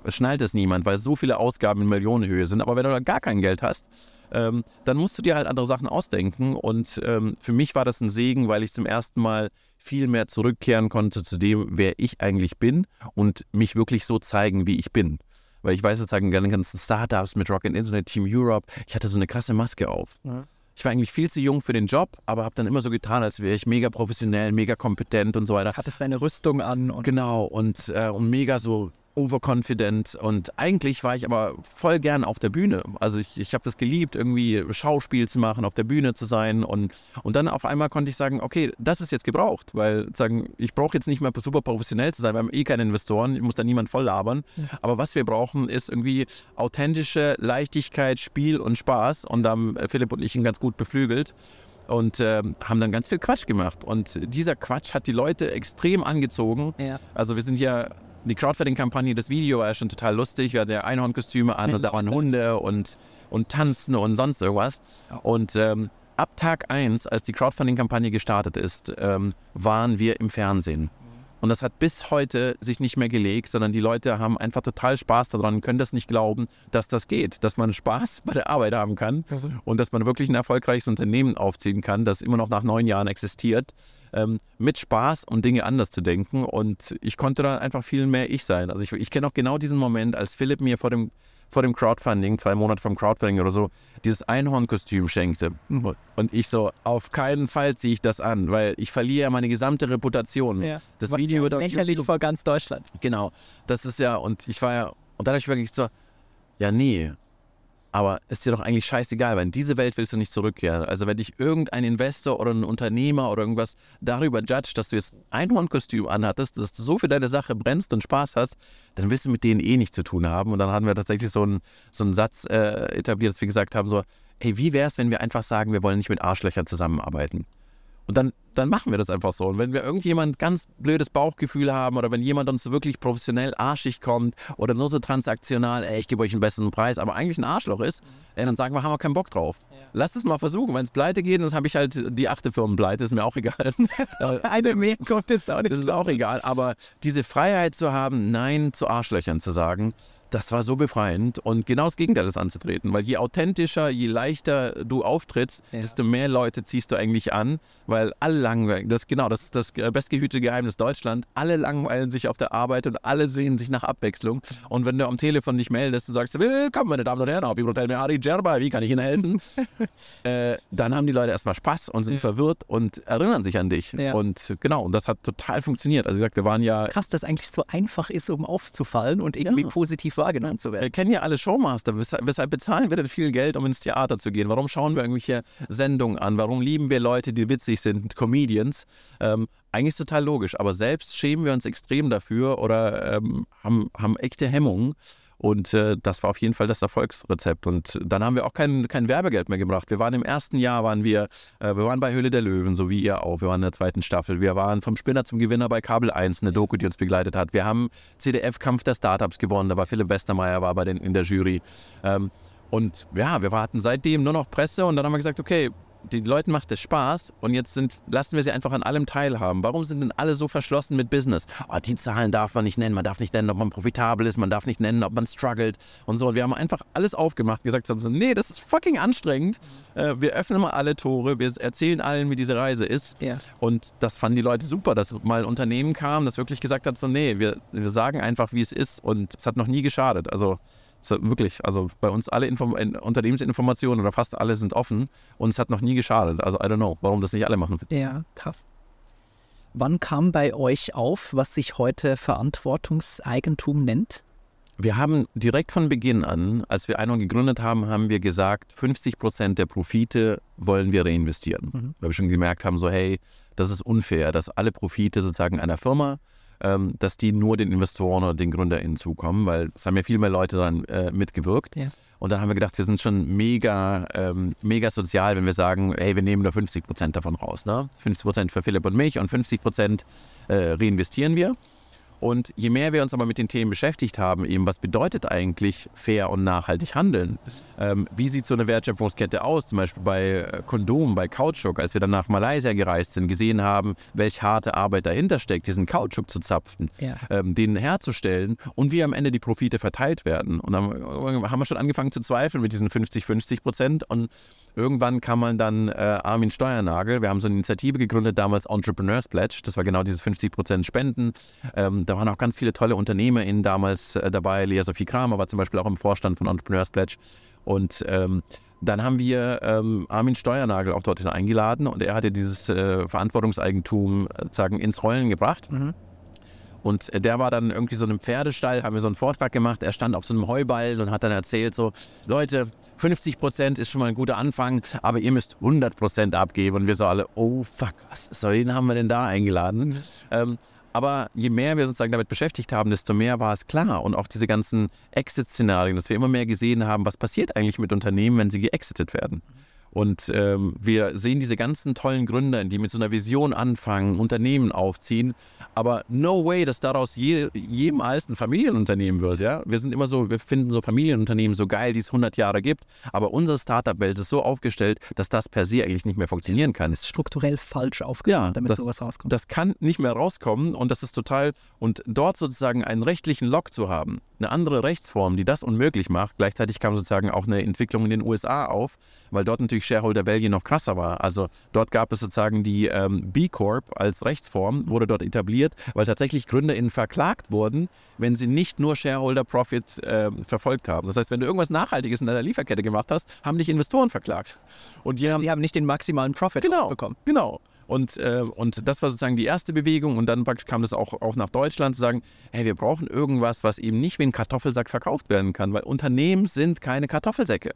schnallt es niemand, weil so viele Ausgaben in Millionenhöhe sind. Aber wenn du da gar kein Geld hast, ähm, dann musst du dir halt andere Sachen ausdenken. Und ähm, für mich war das ein Segen, weil ich zum ersten Mal viel mehr zurückkehren konnte zu dem, wer ich eigentlich bin und mich wirklich so zeigen, wie ich bin. weil ich weiß sozusagen, die ganzen Startups mit Rocket Internet, Team Europe, ich hatte so eine krasse Maske auf. Ja. Ich war eigentlich viel zu jung für den Job, aber habe dann immer so getan, als wäre ich mega professionell, mega kompetent und so weiter. Hattest deine Rüstung an. Und genau, und, äh, und mega so overconfident und eigentlich war ich aber voll gern auf der Bühne. Also ich, ich habe das geliebt, irgendwie Schauspiel zu machen, auf der Bühne zu sein und, und dann auf einmal konnte ich sagen, okay, das ist jetzt gebraucht, weil sagen, ich brauche jetzt nicht mehr super professionell zu sein, wir haben eh keine Investoren, ich muss da niemand voll labern, aber was wir brauchen ist irgendwie authentische Leichtigkeit, Spiel und Spaß und da haben Philipp und ich ihn ganz gut beflügelt und äh, haben dann ganz viel Quatsch gemacht. Und dieser Quatsch hat die Leute extrem angezogen. Ja. Also wir sind ja die Crowdfunding-Kampagne, das Video war ja schon total lustig. Wir hatten ja Einhornkostüme an und da waren Hunde und, und Tanzen und sonst irgendwas. Und ähm, ab Tag 1, als die Crowdfunding-Kampagne gestartet ist, ähm, waren wir im Fernsehen. Und das hat bis heute sich nicht mehr gelegt, sondern die Leute haben einfach total Spaß daran, können das nicht glauben, dass das geht, dass man Spaß bei der Arbeit haben kann und dass man wirklich ein erfolgreiches Unternehmen aufziehen kann, das immer noch nach neun Jahren existiert, ähm, mit Spaß und Dinge anders zu denken. Und ich konnte da einfach viel mehr ich sein. Also ich, ich kenne auch genau diesen Moment, als Philipp mir vor dem vor dem Crowdfunding, zwei Monate vom Crowdfunding oder so, dieses Einhornkostüm schenkte. Und ich so, auf keinen Fall ziehe ich das an, weil ich verliere ja meine gesamte Reputation. Ja. Das Was Video wird lächerlich vor ganz Deutschland. Genau. Das ist ja, und ich war ja, und dann habe ich wirklich so, ja, nee, aber ist dir doch eigentlich scheißegal, weil in diese Welt willst du nicht zurückkehren. Also wenn dich irgendein Investor oder ein Unternehmer oder irgendwas darüber judgt, dass du jetzt ein Einhornkostüm anhattest, dass du so für deine Sache brennst und Spaß hast, dann willst du mit denen eh nichts zu tun haben. Und dann hatten wir tatsächlich so einen, so einen Satz äh, etabliert, dass wir gesagt haben, so, hey, wie wäre es, wenn wir einfach sagen, wir wollen nicht mit Arschlöchern zusammenarbeiten? Und dann, dann machen wir das einfach so. Und wenn wir irgendjemand ganz blödes Bauchgefühl haben oder wenn jemand uns wirklich professionell arschig kommt oder nur so transaktional, ey, ich gebe euch einen besseren Preis, aber eigentlich ein Arschloch ist, ey, dann sagen wir, haben wir keinen Bock drauf. Ja. Lass es mal versuchen. Wenn es pleite geht, dann habe ich halt die achte Firmenpleite, ist mir auch egal. Eine mehr kommt jetzt auch nicht. Das ist auch egal. Aber diese Freiheit zu haben, Nein zu Arschlöchern zu sagen, das war so befreiend und genau das Gegenteil ist anzutreten, weil je authentischer, je leichter du auftrittst, ja. desto mehr Leute ziehst du eigentlich an, weil alle langweilen, das genau, das ist das bestgehütete Geheimnis Deutschland, alle langweilen sich auf der Arbeit und alle sehen sich nach Abwechslung und wenn du am Telefon dich meldest und sagst, willkommen meine Damen und Herren auf Hotel Meari Djerba, wie kann ich Ihnen helfen? äh, dann haben die Leute erstmal Spaß und sind ja. verwirrt und erinnern sich an dich ja. und genau, und das hat total funktioniert, also wie gesagt, wir waren ja... Krass, dass eigentlich so einfach ist, um aufzufallen und irgendwie positiv wahrgenommen zu werden. Wir kennen ja alle Showmaster. Weshalb bezahlen wir denn viel Geld, um ins Theater zu gehen? Warum schauen wir irgendwelche Sendungen an? Warum lieben wir Leute, die witzig sind, Comedians? Ähm, eigentlich total logisch, aber selbst schämen wir uns extrem dafür oder ähm, haben, haben echte Hemmungen. Und äh, das war auf jeden Fall das Erfolgsrezept. Und dann haben wir auch kein, kein Werbegeld mehr gebracht. Wir waren im ersten Jahr, waren wir, äh, wir waren bei Höhle der Löwen, so wie ihr auch. Wir waren in der zweiten Staffel. Wir waren vom Spinner zum Gewinner bei Kabel 1, eine Doku, die uns begleitet hat. Wir haben CDF-Kampf der Startups gewonnen. Da war Philipp Westermeier war bei den, in der Jury. Ähm, und ja, wir warten seitdem nur noch Presse und dann haben wir gesagt, okay, den Leuten macht es Spaß und jetzt sind, lassen wir sie einfach an allem teilhaben. Warum sind denn alle so verschlossen mit Business? Oh, die Zahlen darf man nicht nennen, man darf nicht nennen, ob man profitabel ist, man darf nicht nennen, ob man struggelt und so. Und wir haben einfach alles aufgemacht, gesagt haben so, nee, das ist fucking anstrengend. Äh, wir öffnen mal alle Tore, wir erzählen allen, wie diese Reise ist. Ja. Und das fanden die Leute super, dass mal ein Unternehmen kam, das wirklich gesagt hat, so, nee, wir, wir sagen einfach, wie es ist und es hat noch nie geschadet. Also wirklich, also bei uns alle Inform Unternehmensinformationen oder fast alle sind offen und es hat noch nie geschadet. Also I don't know, warum das nicht alle machen. Ja, krass. Wann kam bei euch auf, was sich heute Verantwortungseigentum nennt? Wir haben direkt von Beginn an, als wir Einhorn gegründet haben, haben wir gesagt, 50 Prozent der Profite wollen wir reinvestieren. Mhm. Weil wir schon gemerkt haben, so hey, das ist unfair, dass alle Profite sozusagen einer Firma ähm, dass die nur den Investoren oder den GründerInnen zukommen, weil es haben ja viel mehr Leute daran äh, mitgewirkt. Ja. Und dann haben wir gedacht, wir sind schon mega, ähm, mega sozial, wenn wir sagen, hey, wir nehmen nur 50 Prozent davon raus. Ne? 50 Prozent für Philipp und mich und 50 Prozent äh, reinvestieren wir. Und je mehr wir uns aber mit den Themen beschäftigt haben, eben was bedeutet eigentlich fair und nachhaltig handeln? Ähm, wie sieht so eine Wertschöpfungskette aus? Zum Beispiel bei äh, Kondomen, bei Kautschuk, als wir dann nach Malaysia gereist sind, gesehen haben, welche harte Arbeit dahinter steckt, diesen Kautschuk zu zapfen, ja. ähm, den herzustellen und wie am Ende die Profite verteilt werden. Und dann haben wir schon angefangen zu zweifeln mit diesen 50-50 Prozent und Irgendwann kam man dann äh, Armin Steuernagel. Wir haben so eine Initiative gegründet, damals Entrepreneurs Pledge. Das war genau dieses 50% Spenden. Ähm, da waren auch ganz viele tolle UnternehmerInnen damals äh, dabei. Lea Sophie Kramer war zum Beispiel auch im Vorstand von Entrepreneurs Pledge. Und ähm, dann haben wir ähm, Armin Steuernagel auch dorthin eingeladen und er hatte dieses äh, Verantwortungseigentum äh, sozusagen ins Rollen gebracht. Mhm. Und der war dann irgendwie so in einem Pferdestall, haben wir so einen Vortrag gemacht. Er stand auf so einem Heuballen und hat dann erzählt: so, Leute, 50 Prozent ist schon mal ein guter Anfang, aber ihr müsst 100 Prozent abgeben. Und wir so alle: Oh fuck, was so, wen haben wir denn da eingeladen? Mhm. Ähm, aber je mehr wir sozusagen damit beschäftigt haben, desto mehr war es klar. Und auch diese ganzen Exit-Szenarien, dass wir immer mehr gesehen haben, was passiert eigentlich mit Unternehmen, wenn sie geexitet werden. Und ähm, wir sehen diese ganzen tollen Gründer, die mit so einer Vision anfangen, Unternehmen aufziehen, aber no way, dass daraus je, jemals ein Familienunternehmen wird. Ja? Wir sind immer so, wir finden so Familienunternehmen so geil, die es 100 Jahre gibt, aber unsere Startup-Welt ist so aufgestellt, dass das per se eigentlich nicht mehr funktionieren kann. Ist strukturell falsch aufgebaut, ja, damit das, sowas rauskommt. Das kann nicht mehr rauskommen und das ist total, und dort sozusagen einen rechtlichen Lock zu haben, eine andere Rechtsform, die das unmöglich macht, gleichzeitig kam sozusagen auch eine Entwicklung in den USA auf, weil dort natürlich Shareholder Value noch krasser war. Also dort gab es sozusagen die ähm, B Corp als Rechtsform, wurde dort etabliert, weil tatsächlich GründerInnen verklagt wurden, wenn sie nicht nur Shareholder Profit äh, verfolgt haben. Das heißt, wenn du irgendwas Nachhaltiges in deiner Lieferkette gemacht hast, haben dich Investoren verklagt. Und die haben, sie haben nicht den maximalen Profit genau, bekommen. Genau. Und, äh, und das war sozusagen die erste Bewegung. Und dann kam das auch, auch nach Deutschland zu sagen, hey, wir brauchen irgendwas, was eben nicht wie ein Kartoffelsack verkauft werden kann, weil Unternehmen sind keine Kartoffelsäcke.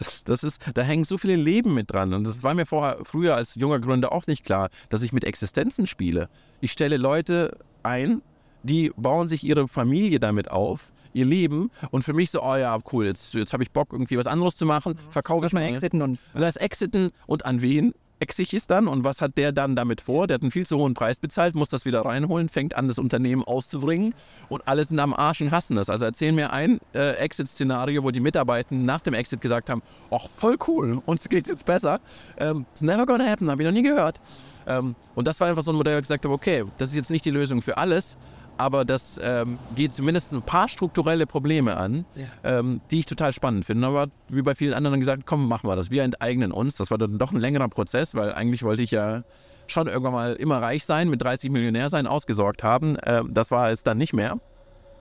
Das, das ist, da hängen so viele Leben mit dran. Und das war mir vorher, früher als junger Gründer auch nicht klar, dass ich mit Existenzen spiele. Ich stelle Leute ein, die bauen sich ihre Familie damit auf, ihr Leben. Und für mich so, oh ja, cool, jetzt, jetzt habe ich Bock, irgendwie was anderes zu machen. Verkaufe ich mal exiten und. Das exiten und an wen? Exig ist dann und was hat der dann damit vor? Der hat einen viel zu hohen Preis bezahlt, muss das wieder reinholen, fängt an, das Unternehmen auszubringen und alle sind am Arsch und hassen das. Also erzähl mir ein äh, Exit-Szenario, wo die Mitarbeiter nach dem Exit gesagt haben, ach, voll cool, uns geht's jetzt besser. Ähm, it's never gonna happen, habe ich noch nie gehört. Ähm, und das war einfach so ein Modell, wo ich gesagt habe, okay, das ist jetzt nicht die Lösung für alles, aber das ähm, geht zumindest ein paar strukturelle Probleme an, ja. ähm, die ich total spannend finde. Aber wie bei vielen anderen gesagt, komm, machen wir das. Wir enteignen uns. Das war dann doch ein längerer Prozess, weil eigentlich wollte ich ja schon irgendwann mal immer reich sein, mit 30 Millionär sein, ausgesorgt haben. Ähm, das war es dann nicht mehr.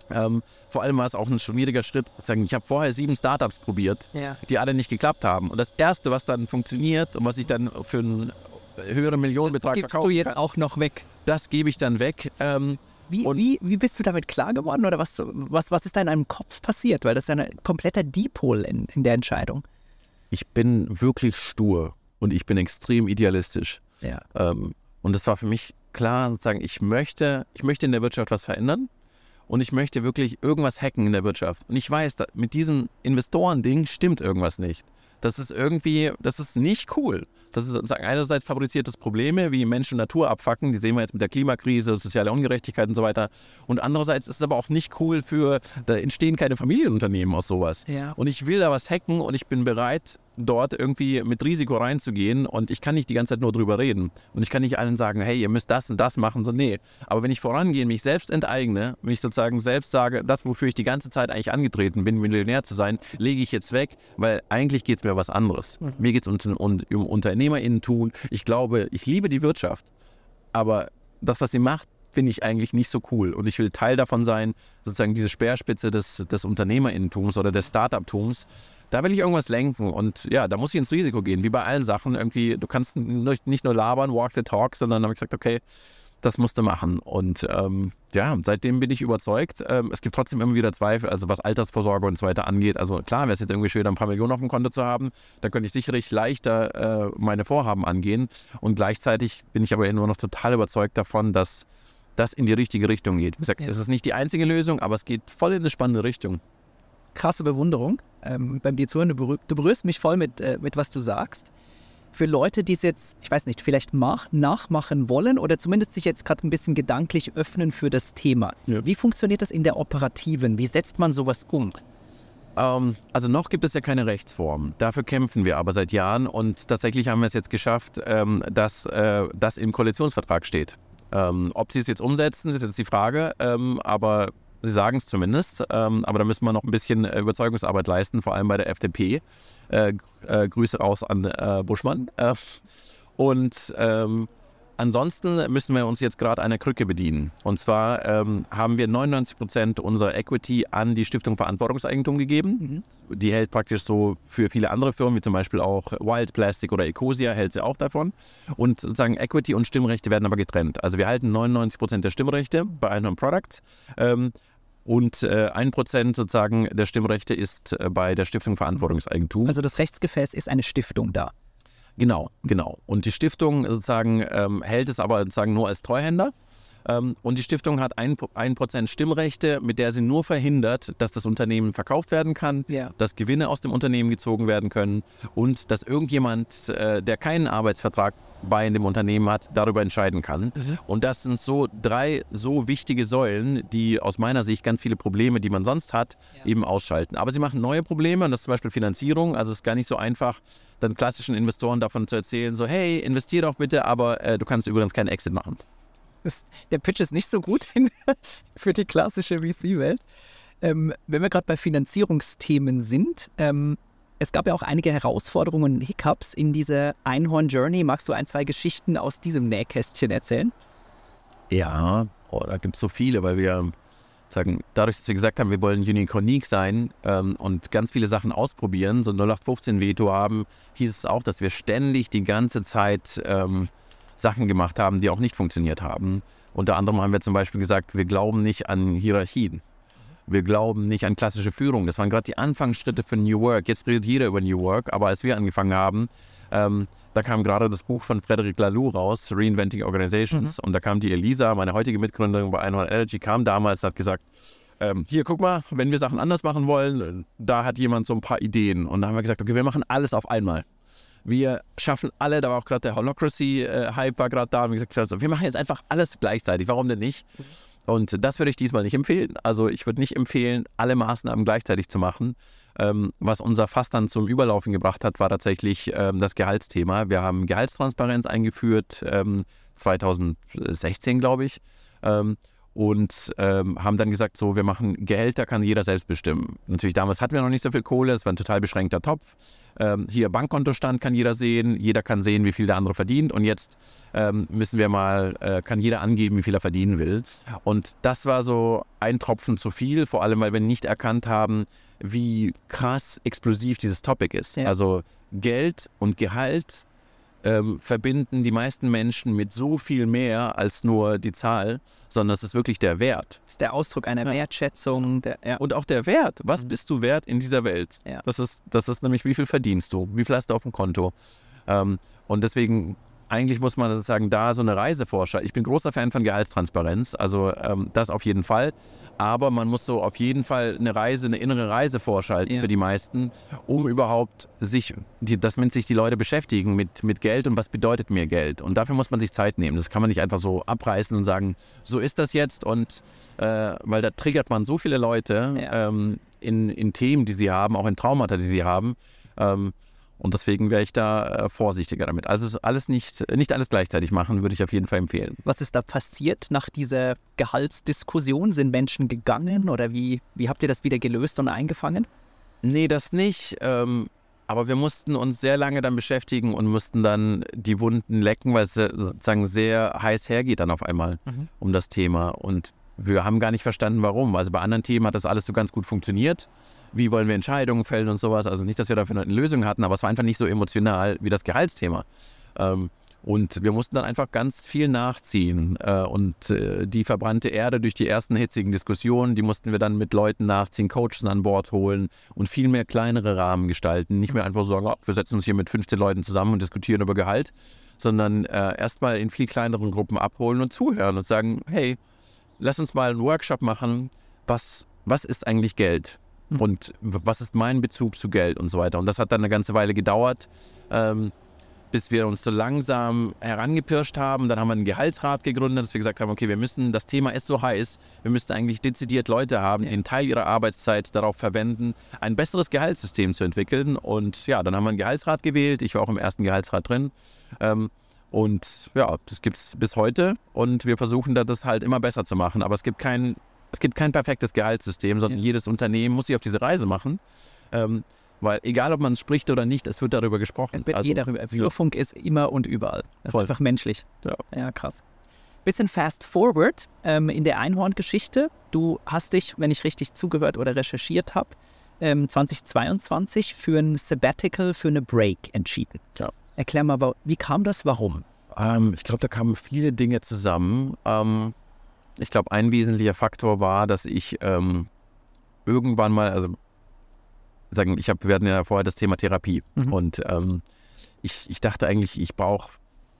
Ähm, vor allem war es auch ein schwieriger Schritt. Ich habe vorher sieben Startups probiert, ja. die alle nicht geklappt haben. Und das Erste, was dann funktioniert und was ich dann für einen höheren Millionenbetrag verkaufe, das gibst du jetzt kann, auch noch weg. Das gebe ich dann weg. Ähm, wie, wie, wie bist du damit klar geworden oder was, was, was ist da in deinem Kopf passiert? Weil das ist ja ein kompletter Dipol in, in der Entscheidung. Ich bin wirklich stur und ich bin extrem idealistisch. Ja. Ähm, und es war für mich klar, sozusagen, ich möchte, ich möchte in der Wirtschaft was verändern und ich möchte wirklich irgendwas hacken in der Wirtschaft. Und ich weiß, mit diesem Investoren-Ding stimmt irgendwas nicht. Das ist irgendwie, das ist nicht cool. Das ist sozusagen einerseits fabriziert das Probleme, wie Menschen Natur abfacken, die sehen wir jetzt mit der Klimakrise, soziale Ungerechtigkeit und so weiter. Und andererseits ist es aber auch nicht cool für, da entstehen keine Familienunternehmen aus sowas. Ja. Und ich will da was hacken und ich bin bereit, dort irgendwie mit Risiko reinzugehen und ich kann nicht die ganze Zeit nur drüber reden. Und ich kann nicht allen sagen, hey, ihr müsst das und das machen, so nee. Aber wenn ich vorangehe, mich selbst enteigne, wenn ich sozusagen selbst sage, das, wofür ich die ganze Zeit eigentlich angetreten bin, Millionär zu sein, lege ich jetzt weg, weil eigentlich geht es mir was anderes. Mhm. Mir geht es um, um, um UnternehmerInnen tun. Ich glaube, ich liebe die Wirtschaft, aber das, was sie macht, finde ich eigentlich nicht so cool. Und ich will Teil davon sein, sozusagen diese Speerspitze des, des Unternehmerinnentums oder des Startup-Tums da will ich irgendwas lenken und ja, da muss ich ins Risiko gehen, wie bei allen Sachen. Irgendwie, du kannst nicht nur labern, walk the talk, sondern habe ich gesagt, okay, das musst du machen. Und ähm, ja, seitdem bin ich überzeugt. Ähm, es gibt trotzdem immer wieder Zweifel, also was Altersvorsorge und so weiter angeht. Also klar, wäre es jetzt irgendwie schön, ein paar Millionen auf dem Konto zu haben, dann könnte ich sicherlich leichter äh, meine Vorhaben angehen. Und gleichzeitig bin ich aber immer noch total überzeugt davon, dass das in die richtige Richtung geht. Wie gesagt, es ja. ist nicht die einzige Lösung, aber es geht voll in eine spannende Richtung krasse Bewunderung ähm, beim dir zuhören. Du, berühr, du berührst mich voll mit, äh, mit was du sagst. Für Leute, die es jetzt, ich weiß nicht, vielleicht mach, nachmachen wollen oder zumindest sich jetzt gerade ein bisschen gedanklich öffnen für das Thema. Ja. Wie funktioniert das in der Operativen? Wie setzt man sowas um? Ähm, also noch gibt es ja keine Rechtsform. Dafür kämpfen wir aber seit Jahren und tatsächlich haben wir es jetzt geschafft, ähm, dass äh, das im Koalitionsvertrag steht. Ähm, ob sie es jetzt umsetzen, ist jetzt die Frage. Ähm, aber Sie sagen es zumindest, ähm, aber da müssen wir noch ein bisschen äh, Überzeugungsarbeit leisten, vor allem bei der FDP. Äh, äh, Grüße raus an äh, Buschmann. Äh, und ähm, ansonsten müssen wir uns jetzt gerade einer Krücke bedienen. Und zwar ähm, haben wir 99 Prozent unserer Equity an die Stiftung Verantwortungseigentum gegeben. Mhm. Die hält praktisch so für viele andere Firmen, wie zum Beispiel auch Wild Plastic oder Ecosia, hält sie auch davon. Und sozusagen Equity und Stimmrechte werden aber getrennt. Also wir halten 99 Prozent der Stimmrechte bei einem Product. Ähm, und äh, ein Prozent sozusagen der Stimmrechte ist äh, bei der Stiftung Verantwortungseigentum. Also das Rechtsgefäß ist eine Stiftung da. Genau, genau. Und die Stiftung sozusagen ähm, hält es aber sozusagen nur als Treuhänder. Ähm, und die Stiftung hat ein, ein Prozent Stimmrechte, mit der sie nur verhindert, dass das Unternehmen verkauft werden kann, ja. dass Gewinne aus dem Unternehmen gezogen werden können und dass irgendjemand, äh, der keinen Arbeitsvertrag bei dem Unternehmen hat, darüber entscheiden kann. Mhm. Und das sind so drei so wichtige Säulen, die aus meiner Sicht ganz viele Probleme, die man sonst hat, ja. eben ausschalten. Aber sie machen neue Probleme, und das ist zum Beispiel Finanzierung. Also es ist gar nicht so einfach, dann klassischen Investoren davon zu erzählen, so hey, investier doch bitte, aber äh, du kannst übrigens keinen Exit machen. Der Pitch ist nicht so gut für die klassische VC-Welt. Ähm, wenn wir gerade bei Finanzierungsthemen sind, ähm, es gab ja auch einige Herausforderungen und Hiccups in dieser Einhorn-Journey. Magst du ein, zwei Geschichten aus diesem Nähkästchen erzählen? Ja, oh, da gibt es so viele, weil wir sagen, dadurch, dass wir gesagt haben, wir wollen unique sein ähm, und ganz viele Sachen ausprobieren, so 0815 Veto haben, hieß es auch, dass wir ständig die ganze Zeit ähm, Sachen gemacht haben, die auch nicht funktioniert haben. Unter anderem haben wir zum Beispiel gesagt, wir glauben nicht an Hierarchien. Wir glauben nicht an klassische Führung. Das waren gerade die Anfangsschritte für New Work. Jetzt redet jeder über New Work, aber als wir angefangen haben, ähm, da kam gerade das Buch von Frederic Laloux raus, Reinventing Organizations. Mhm. Und da kam die Elisa, meine heutige Mitgründerin bei 100 Energy, kam damals und hat gesagt, ähm, hier, guck mal, wenn wir Sachen anders machen wollen, da hat jemand so ein paar Ideen. Und da haben wir gesagt, okay, wir machen alles auf einmal. Wir schaffen alle, da war auch gerade der Holocracy-Hype war gerade da, und wir gesagt, also, wir machen jetzt einfach alles gleichzeitig, warum denn nicht? Und das würde ich diesmal nicht empfehlen. Also ich würde nicht empfehlen, alle Maßnahmen gleichzeitig zu machen. Ähm, was unser Fass dann zum Überlaufen gebracht hat, war tatsächlich ähm, das Gehaltsthema. Wir haben Gehaltstransparenz eingeführt, ähm, 2016 glaube ich. Und ähm, haben dann gesagt, so, wir machen Gehälter, kann jeder selbst bestimmen. Natürlich, damals hatten wir noch nicht so viel Kohle, es war ein total beschränkter Topf. Ähm, hier Bankkontostand kann jeder sehen, jeder kann sehen, wie viel der andere verdient und jetzt ähm, müssen wir mal, äh, kann jeder angeben, wie viel er verdienen will. Und das war so ein Tropfen zu viel, vor allem, weil wir nicht erkannt haben, wie krass explosiv dieses Topic ist. Ja. Also Geld und Gehalt ähm, verbinden die meisten Menschen mit so viel mehr als nur die Zahl, sondern es ist wirklich der Wert. Das ist der Ausdruck einer ja. Wertschätzung. Der, ja. Und auch der Wert. Was mhm. bist du wert in dieser Welt? Ja. Das, ist, das ist nämlich, wie viel verdienst du? Wie viel hast du auf dem Konto? Ähm, und deswegen eigentlich muss man sagen, da so eine Reiseforscher. Ich bin großer Fan von Gehaltstransparenz, also ähm, das auf jeden Fall. Aber man muss so auf jeden Fall eine Reise, eine innere Reise vorschalten ja. für die meisten, um überhaupt sich, die, dass man sich die Leute beschäftigen mit, mit Geld und was bedeutet mir Geld. Und dafür muss man sich Zeit nehmen. Das kann man nicht einfach so abreißen und sagen, so ist das jetzt. Und äh, weil da triggert man so viele Leute ja. ähm, in, in Themen, die sie haben, auch in Traumata, die sie haben. Ähm, und deswegen wäre ich da äh, vorsichtiger damit. Also alles nicht, nicht alles gleichzeitig machen, würde ich auf jeden Fall empfehlen. Was ist da passiert nach dieser Gehaltsdiskussion? Sind Menschen gegangen oder wie, wie habt ihr das wieder gelöst und eingefangen? Nee, das nicht. Ähm, aber wir mussten uns sehr lange dann beschäftigen und mussten dann die Wunden lecken, weil es sozusagen sehr heiß hergeht dann auf einmal mhm. um das Thema. Und wir haben gar nicht verstanden, warum. Also bei anderen Themen hat das alles so ganz gut funktioniert wie wollen wir Entscheidungen fällen und sowas. Also nicht, dass wir dafür eine Lösung hatten, aber es war einfach nicht so emotional wie das Gehaltsthema. Ähm, und wir mussten dann einfach ganz viel nachziehen. Äh, und äh, die verbrannte Erde durch die ersten hitzigen Diskussionen, die mussten wir dann mit Leuten nachziehen, Coaches an Bord holen und viel mehr kleinere Rahmen gestalten. Nicht mehr einfach sagen, oh, wir setzen uns hier mit 15 Leuten zusammen und diskutieren über Gehalt, sondern äh, erstmal in viel kleineren Gruppen abholen und zuhören und sagen, hey, lass uns mal einen Workshop machen. Was, was ist eigentlich Geld? Hm. und was ist mein Bezug zu Geld und so weiter. Und das hat dann eine ganze Weile gedauert, ähm, bis wir uns so langsam herangepirscht haben. Dann haben wir einen Gehaltsrat gegründet, dass wir gesagt haben, okay, wir müssen, das Thema ist so heiß, wir müssten eigentlich dezidiert Leute haben, die einen Teil ihrer Arbeitszeit darauf verwenden, ein besseres Gehaltssystem zu entwickeln. Und ja, dann haben wir einen Gehaltsrat gewählt. Ich war auch im ersten Gehaltsrat drin. Ähm, und ja, das gibt es bis heute und wir versuchen das halt immer besser zu machen. Aber es gibt keinen es gibt kein perfektes Gehaltssystem, sondern ja. jedes Unternehmen muss sich auf diese Reise machen. Ähm, Weil egal, ob man es spricht oder nicht, es wird darüber gesprochen. Es wird also, eh darüber. Flurfunk ja. ist immer und überall. Das Voll. ist einfach menschlich. Ja, ja krass. Bisschen fast forward ähm, in der Einhorn-Geschichte. Du hast dich, wenn ich richtig zugehört oder recherchiert habe, ähm, 2022 für ein Sabbatical, für eine Break entschieden. Ja. Erklär mal, wie kam das, warum? Ähm, ich glaube, da kamen viele Dinge zusammen. Ähm, ich glaube, ein wesentlicher Faktor war, dass ich ähm, irgendwann mal, also sagen, ich habe, wir hatten ja vorher das Thema Therapie mhm. und ähm, ich, ich dachte eigentlich, ich brauche,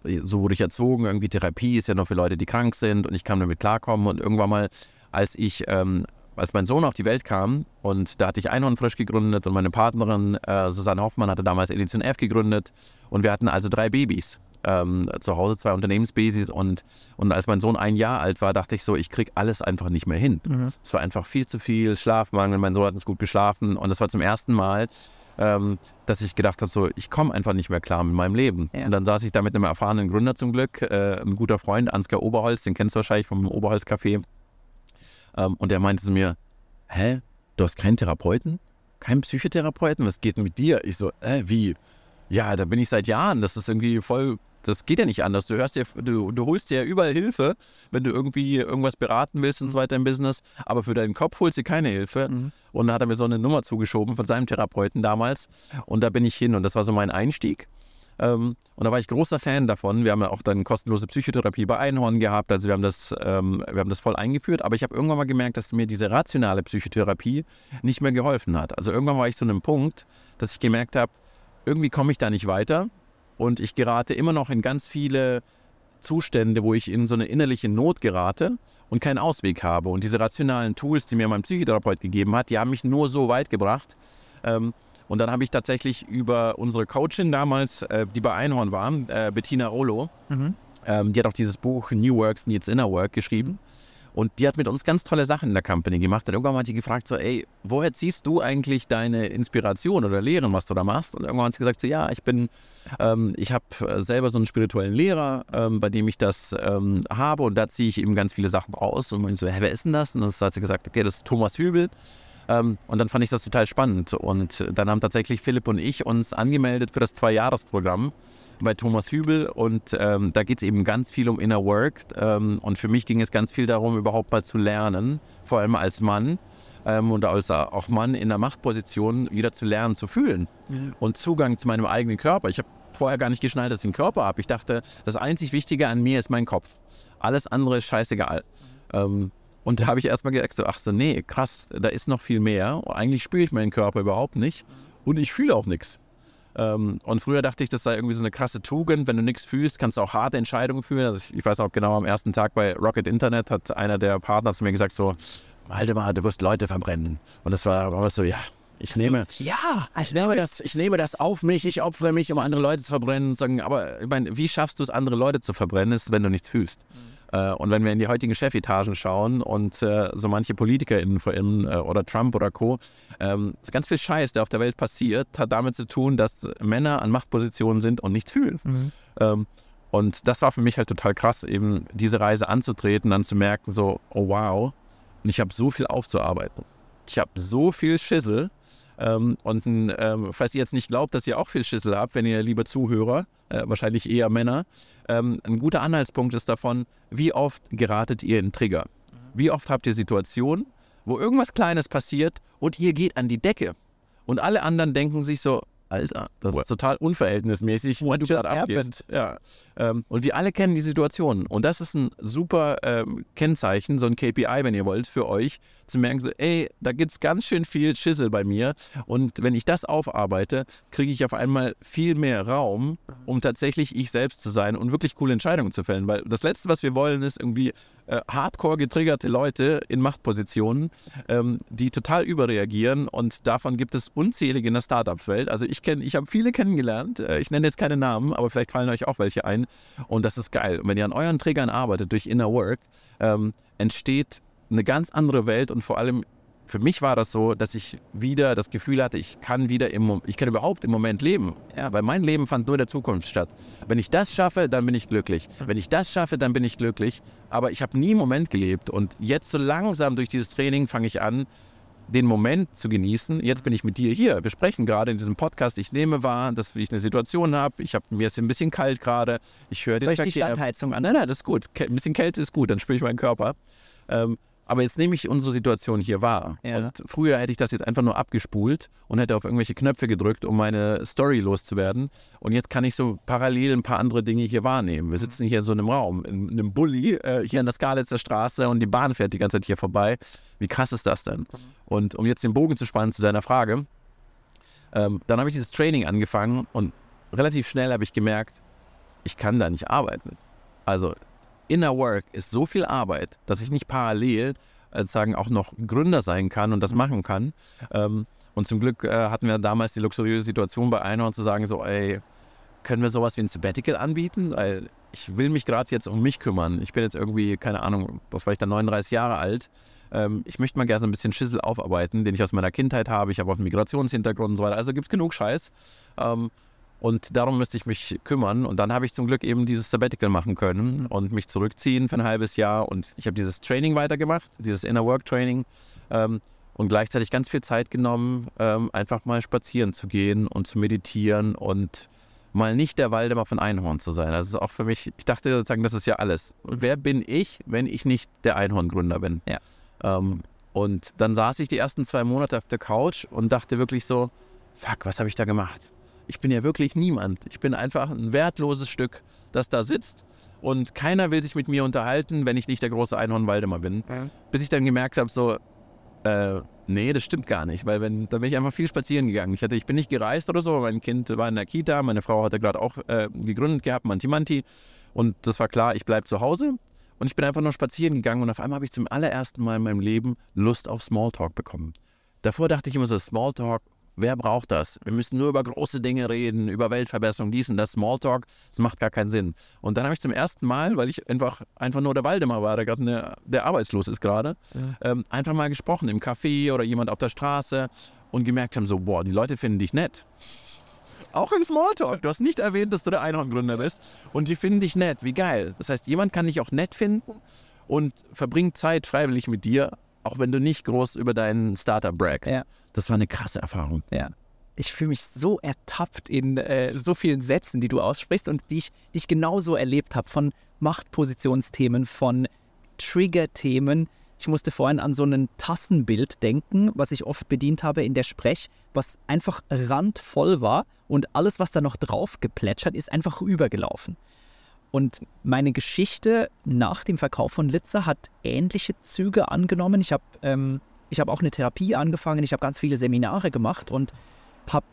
so wurde ich erzogen, irgendwie Therapie ist ja nur für Leute, die krank sind und ich kann damit klarkommen und irgendwann mal, als ich, ähm, als mein Sohn auf die Welt kam und da hatte ich Einhorn frisch gegründet und meine Partnerin äh, Susanne Hoffmann hatte damals Edition F gegründet und wir hatten also drei Babys ähm, zu Hause zwei Unternehmensbasis und, und als mein Sohn ein Jahr alt war, dachte ich so, ich kriege alles einfach nicht mehr hin. Mhm. Es war einfach viel zu viel Schlafmangel, mein Sohn hat nicht gut geschlafen und das war zum ersten Mal, ähm, dass ich gedacht habe, so, ich komme einfach nicht mehr klar mit meinem Leben. Ja. Und dann saß ich da mit einem erfahrenen Gründer zum Glück, äh, ein guter Freund, Ansgar Oberholz, den kennst du wahrscheinlich vom Oberholz-Café. Ähm, und der meinte zu mir, hä, du hast keinen Therapeuten? Keinen Psychotherapeuten? Was geht denn mit dir? Ich so, äh, wie? Ja, da bin ich seit Jahren. Das ist irgendwie voll das geht ja nicht anders. Du hörst dir, du, du holst dir ja überall Hilfe, wenn du irgendwie irgendwas beraten willst und mhm. so weiter im Business, aber für deinen Kopf holst du keine Hilfe. Mhm. Und da hat er mir so eine Nummer zugeschoben von seinem Therapeuten damals. Und da bin ich hin und das war so mein Einstieg. Ähm, und da war ich großer Fan davon. Wir haben ja auch dann kostenlose Psychotherapie bei Einhorn gehabt. Also wir haben das, ähm, wir haben das voll eingeführt. Aber ich habe irgendwann mal gemerkt, dass mir diese rationale Psychotherapie nicht mehr geholfen hat. Also irgendwann war ich zu einem Punkt, dass ich gemerkt habe, irgendwie komme ich da nicht weiter. Und ich gerate immer noch in ganz viele Zustände, wo ich in so eine innerliche Not gerate und keinen Ausweg habe. Und diese rationalen Tools, die mir mein Psychotherapeut gegeben hat, die haben mich nur so weit gebracht. Ähm, und dann habe ich tatsächlich über unsere Coachin damals, äh, die bei Einhorn war, äh, Bettina Rollo, mhm. ähm, die hat auch dieses Buch New Works Needs Inner Work geschrieben. Und die hat mit uns ganz tolle Sachen in der Company gemacht. Und irgendwann hat die gefragt, so, ey, woher ziehst du eigentlich deine Inspiration oder Lehren, was du da machst? Und irgendwann hat sie gesagt, so, ja, ich bin, ähm, ich habe äh, selber so einen spirituellen Lehrer, ähm, bei dem ich das ähm, habe. Und da ziehe ich eben ganz viele Sachen raus. Und ich so, hä, wer ist denn das? Und dann hat sie gesagt, okay, das ist Thomas Hübel. Ähm, und dann fand ich das total spannend. Und dann haben tatsächlich Philipp und ich uns angemeldet für das Zwei-Jahres-Programm bei Thomas Hübel. Und ähm, da geht es eben ganz viel um Inner Work. Ähm, und für mich ging es ganz viel darum, überhaupt mal zu lernen, vor allem als Mann. Ähm, und als auch Mann in der Machtposition wieder zu lernen, zu fühlen. Mhm. Und Zugang zu meinem eigenen Körper. Ich habe vorher gar nicht geschnallt, dass ich einen Körper habe. Ich dachte, das einzig Wichtige an mir ist mein Kopf. Alles andere ist scheißegal. Ähm, und da habe ich erstmal gedacht, so, ach so, nee, krass, da ist noch viel mehr. Eigentlich spüre ich meinen Körper überhaupt nicht und ich fühle auch nichts. Ähm, und früher dachte ich, das sei irgendwie so eine krasse Tugend. Wenn du nichts fühlst, kannst du auch harte Entscheidungen führen. Also ich, ich, weiß auch genau, am ersten Tag bei Rocket Internet hat einer der Partner zu mir gesagt so, halte mal, du wirst Leute verbrennen. Und das war, war so, ja, ich nehme, ja, ich nehme, das, ich nehme das auf mich, ich opfere mich, um andere Leute zu verbrennen. Sagen, aber ich meine, wie schaffst du es, andere Leute zu verbrennen, ist, wenn du nichts fühlst? Mhm. Äh, und wenn wir in die heutigen Chefetagen schauen und äh, so manche PolitikerInnen vor allem äh, oder Trump oder Co., ähm, ganz viel Scheiß, der auf der Welt passiert, hat damit zu tun, dass Männer an Machtpositionen sind und nichts fühlen. Mhm. Ähm, und das war für mich halt total krass, eben diese Reise anzutreten, dann zu merken, so, oh wow, und ich habe so viel aufzuarbeiten. Ich habe so viel Schissel ähm, und ähm, falls ihr jetzt nicht glaubt, dass ihr auch viel Schüssel habt, wenn ihr liebe Zuhörer, äh, wahrscheinlich eher Männer, ähm, ein guter Anhaltspunkt ist davon, wie oft geratet ihr in Trigger? Wie oft habt ihr Situationen, wo irgendwas Kleines passiert und ihr geht an die Decke und alle anderen denken sich so, Alter, das What? ist total unverhältnismäßig, What du gerade abgehst. Ja. Ähm, und wir alle kennen die Situation. Und das ist ein super ähm, Kennzeichen, so ein KPI, wenn ihr wollt, für euch, zu merken, so, ey, da gibt es ganz schön viel Schissel bei mir. Und wenn ich das aufarbeite, kriege ich auf einmal viel mehr Raum, um tatsächlich ich selbst zu sein und wirklich coole Entscheidungen zu fällen. Weil das Letzte, was wir wollen, ist irgendwie äh, hardcore getriggerte Leute in Machtpositionen, ähm, die total überreagieren. Und davon gibt es unzählige in der Startup-Welt. Also ich kenne, ich habe viele kennengelernt. Äh, ich nenne jetzt keine Namen, aber vielleicht fallen euch auch welche ein. Und das ist geil. Und wenn ihr an euren Triggern arbeitet durch Inner Work, ähm, entsteht eine ganz andere Welt und vor allem für mich war das so, dass ich wieder das Gefühl hatte, ich kann wieder im, ich kann überhaupt im Moment leben. Ja, weil mein Leben fand nur in der Zukunft statt. Wenn ich das schaffe, dann bin ich glücklich. Wenn ich das schaffe, dann bin ich glücklich. Aber ich habe nie im Moment gelebt. Und jetzt so langsam durch dieses Training fange ich an, den Moment zu genießen. Jetzt bin ich mit dir hier. Wir sprechen gerade in diesem Podcast. Ich nehme wahr, dass ich eine Situation habe. Ich habe mir ist ein bisschen kalt gerade. Ich höre den die Standheizung an? Nein, nein, das ist gut. Ein bisschen Kälte ist gut. Dann spüre ich meinen Körper. Ähm, aber jetzt nehme ich unsere Situation hier wahr. Ja. Und früher hätte ich das jetzt einfach nur abgespult und hätte auf irgendwelche Knöpfe gedrückt, um meine Story loszuwerden. Und jetzt kann ich so parallel ein paar andere Dinge hier wahrnehmen. Wir mhm. sitzen hier in so einem Raum, in einem Bulli, äh, hier an der Skalitzer Straße und die Bahn fährt die ganze Zeit hier vorbei. Wie krass ist das denn? Mhm. Und um jetzt den Bogen zu spannen zu deiner Frage, ähm, dann habe ich dieses Training angefangen und relativ schnell habe ich gemerkt, ich kann da nicht arbeiten. Also Inner Work ist so viel Arbeit, dass ich nicht parallel äh, sagen auch noch Gründer sein kann und das mhm. machen kann. Ähm, und zum Glück äh, hatten wir damals die luxuriöse Situation bei Einhorn zu sagen, so, ey, können wir sowas wie ein Sabbatical anbieten? Weil ich will mich gerade jetzt um mich kümmern. Ich bin jetzt irgendwie, keine Ahnung, was war ich da, 39 Jahre alt. Ähm, ich möchte mal gerne so ein bisschen Schissel aufarbeiten, den ich aus meiner Kindheit habe. Ich habe auch einen Migrationshintergrund und so weiter. Also gibt es genug Scheiß. Ähm, und darum müsste ich mich kümmern. Und dann habe ich zum Glück eben dieses Sabbatical machen können und mich zurückziehen für ein halbes Jahr. Und ich habe dieses Training weitergemacht, dieses Inner Work Training. Ähm, und gleichzeitig ganz viel Zeit genommen, ähm, einfach mal spazieren zu gehen und zu meditieren und mal nicht der Waldemar von Einhorn zu sein. Das ist auch für mich, ich dachte sozusagen, das ist ja alles. Und wer bin ich, wenn ich nicht der Einhorngründer bin? Ja. Ähm, und dann saß ich die ersten zwei Monate auf der Couch und dachte wirklich so, fuck, was habe ich da gemacht? Ich bin ja wirklich niemand. Ich bin einfach ein wertloses Stück, das da sitzt und keiner will sich mit mir unterhalten, wenn ich nicht der große Einhorn Waldemar bin. Mhm. Bis ich dann gemerkt habe, so, äh, nee, das stimmt gar nicht, weil wenn, da bin ich einfach viel spazieren gegangen. Ich, hatte, ich bin nicht gereist oder so, mein Kind war in der Kita, meine Frau hatte gerade auch äh, gegründet gehabt, Manti Manti. Und das war klar, ich bleibe zu Hause. Und ich bin einfach nur spazieren gegangen und auf einmal habe ich zum allerersten Mal in meinem Leben Lust auf Smalltalk bekommen. Davor dachte ich immer so, Smalltalk, Wer braucht das? Wir müssen nur über große Dinge reden, über Weltverbesserung, dies und das, Smalltalk. Das macht gar keinen Sinn. Und dann habe ich zum ersten Mal, weil ich einfach, einfach nur der Waldemar war, der, gerade der arbeitslos ist gerade, ja. ähm, einfach mal gesprochen im Café oder jemand auf der Straße und gemerkt haben, so, boah, die Leute finden dich nett. Auch im Smalltalk. Du hast nicht erwähnt, dass du der Einhorngründer bist. Und die finden dich nett. Wie geil. Das heißt, jemand kann dich auch nett finden und verbringt Zeit freiwillig mit dir auch wenn du nicht groß über deinen Startup bragst. Ja. Das war eine krasse Erfahrung. Ja. Ich fühle mich so ertappt in äh, so vielen Sätzen, die du aussprichst und die ich, die ich genauso erlebt habe, von Machtpositionsthemen, von Trigger-Themen. Ich musste vorhin an so ein Tassenbild denken, was ich oft bedient habe in der Sprech, was einfach randvoll war und alles, was da noch drauf geplätschert ist, einfach übergelaufen. Und meine Geschichte nach dem Verkauf von Litzer hat ähnliche Züge angenommen. Ich habe ähm, hab auch eine Therapie angefangen, ich habe ganz viele Seminare gemacht und habe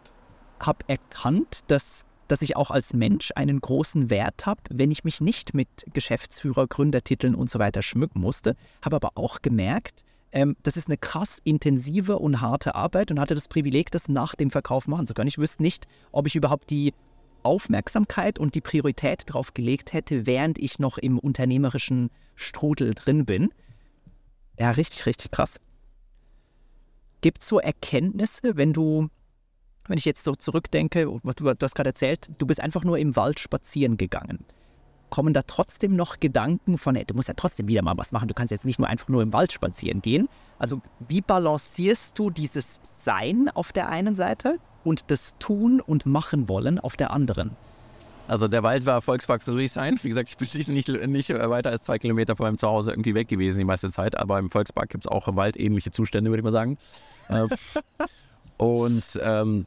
hab erkannt, dass, dass ich auch als Mensch einen großen Wert habe, wenn ich mich nicht mit Geschäftsführer, Gründertiteln und so weiter schmücken musste. Habe aber auch gemerkt, ähm, das ist eine krass intensive und harte Arbeit und hatte das Privileg, das nach dem Verkauf machen zu können. Ich wüsste nicht, ob ich überhaupt die Aufmerksamkeit und die Priorität darauf gelegt hätte, während ich noch im unternehmerischen Strudel drin bin. Ja, richtig, richtig krass. Gibt es so Erkenntnisse, wenn du, wenn ich jetzt so zurückdenke, was du, du hast gerade erzählt, du bist einfach nur im Wald spazieren gegangen. Kommen da trotzdem noch Gedanken von, ey, du musst ja trotzdem wieder mal was machen, du kannst jetzt nicht nur einfach nur im Wald spazieren gehen. Also wie balancierst du dieses Sein auf der einen Seite und das Tun und Machen wollen auf der anderen. Also der Wald war Volkspark Friedrichshain. Wie gesagt, ich bin nicht, nicht weiter als zwei Kilometer von meinem Zuhause irgendwie weg gewesen die meiste Zeit. Aber im Volkspark gibt es auch waldähnliche Zustände, würde ich mal sagen. Äh, und ähm,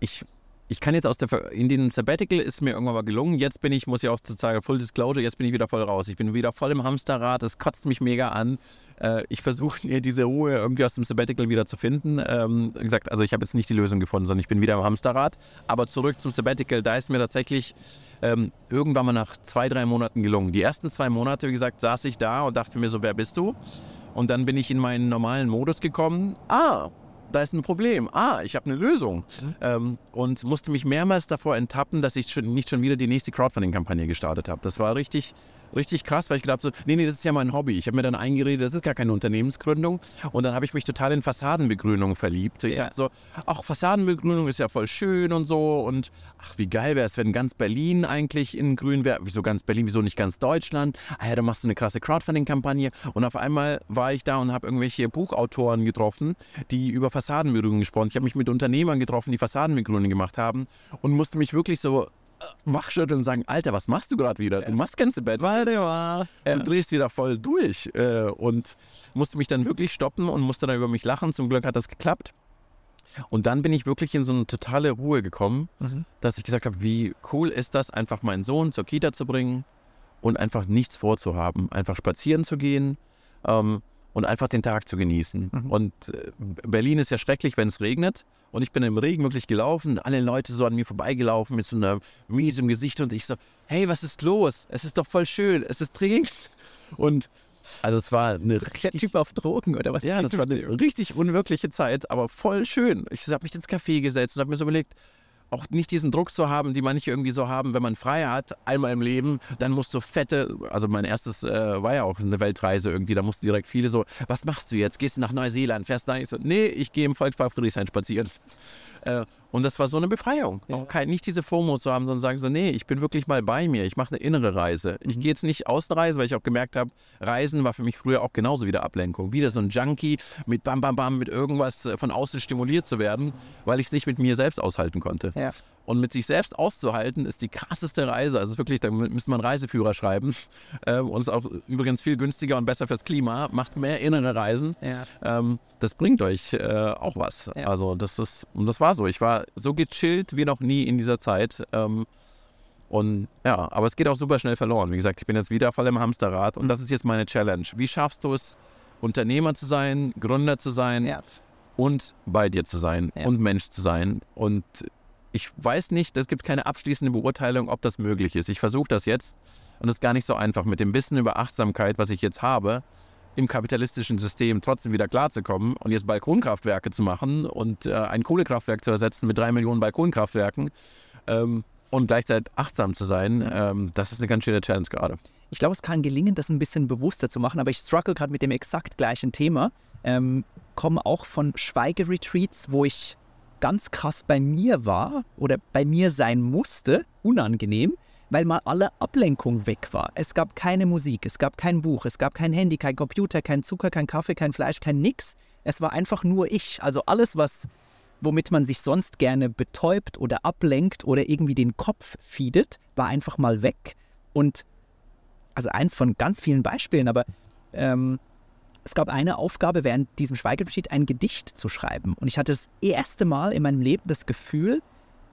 ich ich kann jetzt aus der, in den Sabbatical ist mir irgendwann mal gelungen. Jetzt bin ich, muss ich auch sozusagen Full Disclosure, jetzt bin ich wieder voll raus. Ich bin wieder voll im Hamsterrad, das kotzt mich mega an. Äh, ich versuche mir diese Ruhe irgendwie aus dem Sabbatical wieder zu finden. Ähm, gesagt, also ich habe jetzt nicht die Lösung gefunden, sondern ich bin wieder im Hamsterrad. Aber zurück zum Sabbatical, da ist mir tatsächlich ähm, irgendwann mal nach zwei, drei Monaten gelungen. Die ersten zwei Monate, wie gesagt, saß ich da und dachte mir so, wer bist du? Und dann bin ich in meinen normalen Modus gekommen. Ah, da ist ein Problem. Ah, ich habe eine Lösung. Mhm. Ähm, und musste mich mehrmals davor enttappen, dass ich schon, nicht schon wieder die nächste Crowdfunding-Kampagne gestartet habe. Das war richtig richtig krass, weil ich gedacht so, nee, nee, das ist ja mein Hobby. Ich habe mir dann eingeredet, das ist gar keine Unternehmensgründung. Und dann habe ich mich total in Fassadenbegrünung verliebt. Ich Ja. dachte so, ach, Fassadenbegrünung ist ja voll schön und so. Und ach, wie geil wäre es, wenn ganz Berlin eigentlich in grün wäre. Wieso ganz Berlin, wieso nicht ganz Deutschland? Ah ja, dann machst du eine krasse Crowdfunding-Kampagne. Und auf einmal war ich da und habe irgendwelche Buchautoren getroffen, die über Fassadenbegrünung gesprochen. Ich habe mich mit Unternehmern getroffen, die Fassadenbegrünung gemacht haben und musste mich wirklich so wachschütteln und sagen, Alter, was machst du gerade wieder? Du machst ganze Bett. Warte mal. Du drehst wieder voll durch äh, und musste mich dann wirklich stoppen und musste dann über mich lachen. Zum Glück hat das geklappt. Und dann bin ich wirklich in so eine totale Ruhe gekommen, Mhm. dass ich gesagt habe, wie cool ist das, einfach meinen Sohn zur Kita zu bringen und einfach nichts vorzuhaben, einfach spazieren zu gehen ähm, und einfach den Tag zu genießen. Mhm. Und äh, Berlin ist ja schrecklich, wenn es regnet. Und ich bin im Regen wirklich gelaufen, alle Leute so an mir vorbeigelaufen mit so einer Mies im Gesicht und ich so, hey, was ist los? Es ist doch voll schön, es ist Regen. Und also es war eine Der richtig Typ auf Drogen oder was? ja, das war eine richtig unwirkliche Zeit, aber voll schön. Ich habe mich ins Café gesetzt und habe mir so überlegt, auch nicht diesen Druck zu haben, die manche irgendwie so haben, wenn man frei hat, einmal im Leben, dann musst du fette, also mein erstes äh, war ja auch eine Weltreise irgendwie, da mussten direkt viele so, was machst du jetzt? Gehst du nach Neuseeland? Fährst da? Ich so, nee, ich gehe im Volkspark Friedrichshain spazieren. Äh, und das war so eine Befreiung. Ja. Auch kein, nicht diese FOMO zu haben, sondern sagen so, nee, ich bin wirklich mal bei mir. Ich mache eine innere Reise. Ich gehe jetzt nicht Außenreise, weil ich auch gemerkt habe, Reisen war für mich früher auch genauso wieder Ablenkung. Wieder so ein Junkie mit Bam Bam Bam, mit irgendwas äh, von außen stimuliert zu werden, weil ich es nicht mit mir selbst aushalten konnte. Ja. Und mit sich selbst auszuhalten, ist die krasseste Reise. Also wirklich, da müsste man Reiseführer schreiben. Ähm, und ist auch übrigens viel günstiger und besser fürs Klima. Macht mehr innere Reisen. Ja. Ähm, das bringt euch äh, auch was. Ja. Also das ist, und das war so. Ich war so gechillt wie noch nie in dieser Zeit. Ähm, und ja, aber es geht auch super schnell verloren. Wie gesagt, ich bin jetzt wieder voll im Hamsterrad und das ist jetzt meine Challenge. Wie schaffst du es, Unternehmer zu sein, Gründer zu sein Ja. und bei dir zu sein Ja. und Mensch zu sein? Und ich weiß nicht, es gibt keine abschließende Beurteilung, ob das möglich ist. Ich versuche das jetzt und es ist gar nicht so einfach. Mit dem Wissen über Achtsamkeit, was ich jetzt habe, im kapitalistischen System trotzdem wieder klarzukommen und jetzt Balkonkraftwerke zu machen und äh, ein Kohlekraftwerk zu ersetzen mit drei Millionen Balkonkraftwerken ähm, und gleichzeitig achtsam zu sein, ähm, das ist eine ganz schöne Challenge gerade. Ich glaube, es kann gelingen, das ein bisschen bewusster zu machen, aber ich struggle gerade mit dem exakt gleichen Thema. Ähm, komme auch von Schweigeretreats, wo ich ganz krass bei mir war oder bei mir sein musste, unangenehm, weil mal alle Ablenkung weg war. Es gab keine Musik, es gab kein Buch, es gab kein Handy, kein Computer, kein Zucker, kein Kaffee, kein Fleisch, kein nix. Es war einfach nur ich. Also alles, was womit man sich sonst gerne betäubt oder ablenkt oder irgendwie den Kopf feedet, war einfach mal weg. Und also eins von ganz vielen Beispielen, aber ähm, es gab eine Aufgabe während diesem Schweigeretreat, ein Gedicht zu schreiben. Und ich hatte das erste Mal in meinem Leben das Gefühl,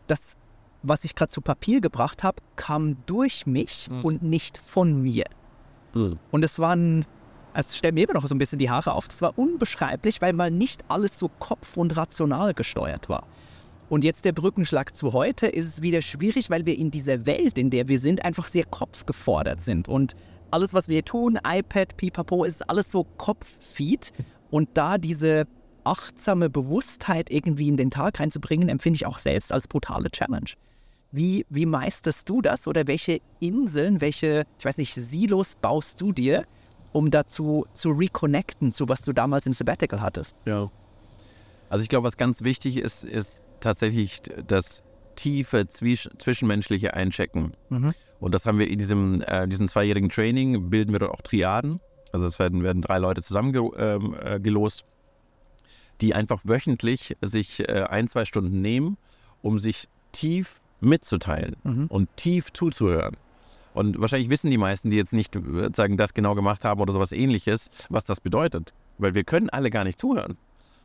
dass was ich gerade zu Papier gebracht habe, kam durch mich Mhm. und nicht von mir. Und es waren, es stellt mir immer noch so ein bisschen die Haare auf, das war unbeschreiblich, weil mal nicht alles so kopf- und rational gesteuert war. Und jetzt der Brückenschlag zu heute ist es wieder schwierig, weil wir in dieser Welt, in der wir sind, einfach sehr kopfgefordert sind. Und alles, was wir tun, iPad, Pipapo, ist alles so Kopffeed. Und da diese achtsame Bewusstheit irgendwie in den Tag reinzubringen, empfinde ich auch selbst als brutale Challenge. Wie, wie meisterst du das oder welche Inseln, welche, ich weiß nicht, Silos baust du dir, um dazu zu reconnecten, zu was du damals im Sabbatical hattest? Ja. Also ich glaube, was ganz wichtig ist, ist tatsächlich das tiefe Zwisch zwischenmenschliche Einchecken. Mhm. Und das haben wir in diesem, äh, diesem zweijährigen Training, bilden wir dort auch Triaden. Also es werden, werden drei Leute zusammengelost, ähm, äh, die einfach wöchentlich sich äh, ein, zwei Stunden nehmen, um sich tief mitzuteilen Mhm. und tief zuzuhören. Und wahrscheinlich wissen die meisten, die jetzt nicht äh, sagen, das genau gemacht haben oder sowas ähnliches, was das bedeutet. Weil wir können alle gar nicht zuhören.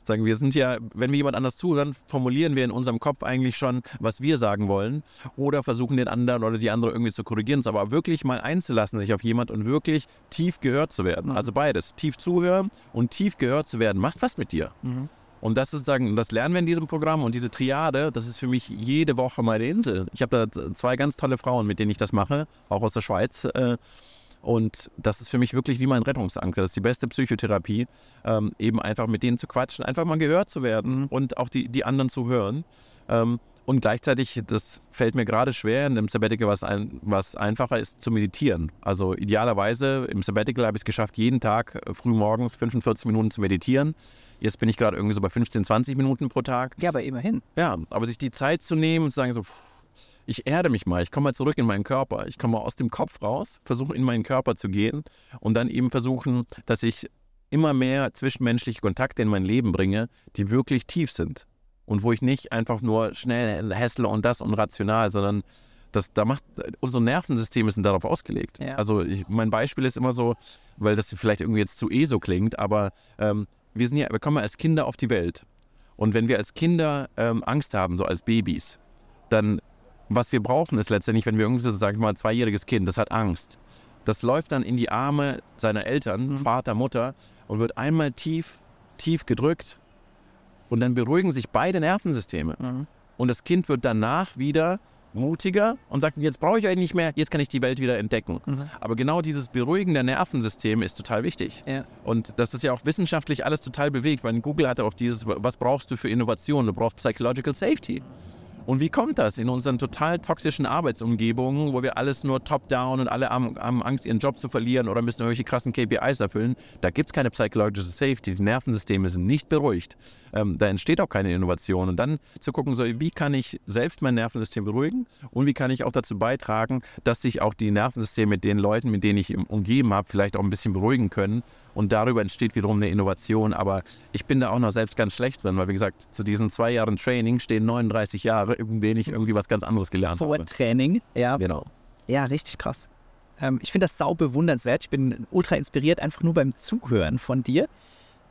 Sagen wir sind ja, wenn wir jemand anders zuhören, formulieren wir in unserem Kopf eigentlich schon, was wir sagen wollen oder versuchen den anderen oder die andere irgendwie zu korrigieren, aber wirklich mal einzulassen sich auf jemand und wirklich tief gehört zu werden. Mhm. Also beides, tief zuhören und tief gehört zu werden, macht was mit dir. Mhm. Und das ist das lernen wir in diesem Programm und diese Triade, das ist für mich jede Woche meine Insel. Ich habe da zwei ganz tolle Frauen, mit denen ich das mache, auch aus der Schweiz. äh, Und das ist für mich wirklich wie mein Rettungsanker. Das ist die beste Psychotherapie, ähm, eben einfach mit denen zu quatschen, einfach mal gehört zu werden und auch die, die anderen zu hören. Und gleichzeitig, das fällt mir gerade schwer, in dem Sabbatical, was, ein, was einfacher ist, zu meditieren. Also idealerweise im Sabbatical habe ich es geschafft, jeden Tag äh, früh morgens 45 Minuten zu meditieren. Jetzt bin ich gerade irgendwie so bei 15, 20 Minuten pro Tag. Ja, aber immerhin. Ja, aber sich die Zeit zu nehmen und zu sagen so, ich erde mich mal, ich komme mal zurück in meinen Körper, ich komme mal aus dem Kopf raus, versuche in meinen Körper zu gehen und dann eben versuchen, dass ich immer mehr zwischenmenschliche Kontakte in mein Leben bringe, die wirklich tief sind und wo ich nicht einfach nur schnell hässle und das und rational, sondern das, da macht, unsere Nervensysteme sind darauf ausgelegt. Ja. Also ich, mein Beispiel ist immer so, weil das vielleicht irgendwie jetzt zu ESO klingt, aber ähm, wir, sind ja, wir kommen als Kinder auf die Welt. Und wenn wir als Kinder ähm, Angst haben, so als Babys, dann was wir brauchen ist letztendlich, wenn wir irgendwie so, sag ich mal, ein zweijähriges Kind, das hat Angst. Das läuft dann in die Arme seiner Eltern, mhm. Vater, Mutter, und wird einmal tief, tief gedrückt. Und dann beruhigen sich beide Nervensysteme. Mhm. Und das Kind wird danach wieder mutiger und sagt, jetzt brauche ich euch nicht mehr, jetzt kann ich die Welt wieder entdecken. Mhm. Aber genau dieses Beruhigen der Nervensysteme ist total wichtig. Ja. Und das ist ja auch wissenschaftlich alles total bewegt, weil Google hatte auch dieses, was brauchst du für Innovation? Du brauchst Psychological Safety. Und wie kommt das in unseren total toxischen Arbeitsumgebungen, wo wir alles nur top-down und alle haben, Angst, ihren Job zu verlieren oder müssen irgendwelche krassen KPIs erfüllen? Da gibt es keine Psychologische Safety. Die Nervensysteme sind nicht beruhigt. Ähm, da entsteht auch keine Innovation. Und dann zu gucken, so, wie kann ich selbst mein Nervensystem beruhigen und wie kann ich auch dazu beitragen, dass sich auch die Nervensysteme mit den Leuten, mit denen ich umgeben habe, vielleicht auch ein bisschen beruhigen können und darüber entsteht wiederum eine Innovation. Aber ich bin da auch noch selbst ganz schlecht drin, weil wie gesagt, zu diesen zwei Jahren Training stehen 39 Jahre, in denen ich irgendwie was ganz anderes gelernt Vor habe. Vor Training, ja. Genau. Ja, richtig krass. Ähm, ich finde das sau bewundernswert. Ich bin ultra inspiriert, einfach nur beim Zuhören von dir.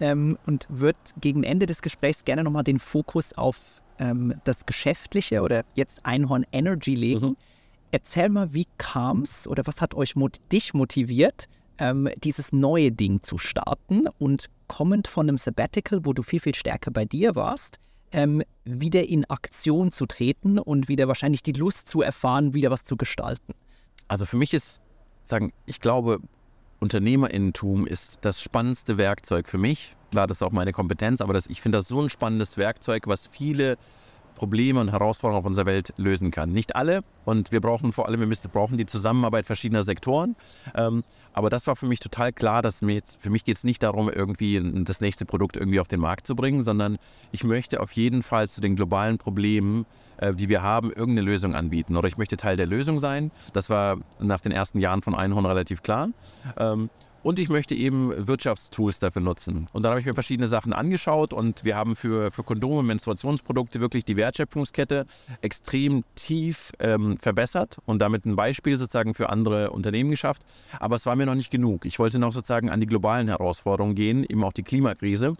Ähm, und würde gegen Ende des Gesprächs gerne nochmal den Fokus auf ähm, das Geschäftliche oder jetzt Einhorn Energy legen. Mhm. Erzähl mal, wie kam es oder was hat euch mot dich motiviert, ähm, dieses neue Ding zu starten und kommend von einem Sabbatical, wo du viel, viel stärker bei dir warst, ähm, wieder in Aktion zu treten und wieder wahrscheinlich die Lust zu erfahren, wieder was zu gestalten? Also für mich ist, sagen, ich glaube, Unternehmerinnentum ist das spannendste Werkzeug für mich. Klar, das ist auch meine Kompetenz, aber das, ich finde das so ein spannendes Werkzeug, was viele Probleme und Herausforderungen auf unserer Welt lösen kann. Nicht alle und wir brauchen vor allem, wir müssen, brauchen die Zusammenarbeit verschiedener Sektoren. Ähm, aber das war für mich total klar, dass mir jetzt, für mich geht es nicht darum, irgendwie das nächste Produkt irgendwie auf den Markt zu bringen, sondern ich möchte auf jeden Fall zu den globalen Problemen, äh, die wir haben, irgendeine Lösung anbieten. Oder ich möchte Teil der Lösung sein. Das war nach den ersten Jahren von Einhorn relativ klar. Ähm, und ich möchte eben Wirtschaftstools dafür nutzen. Und dann habe ich mir verschiedene Sachen angeschaut und wir haben für, für Kondome, Menstruationsprodukte wirklich die Wertschöpfungskette extrem tief ähm, verbessert und damit ein Beispiel sozusagen für andere Unternehmen geschafft. Aber es war mir noch nicht genug. Ich wollte noch sozusagen an die globalen Herausforderungen gehen, eben auch die Klimakrise.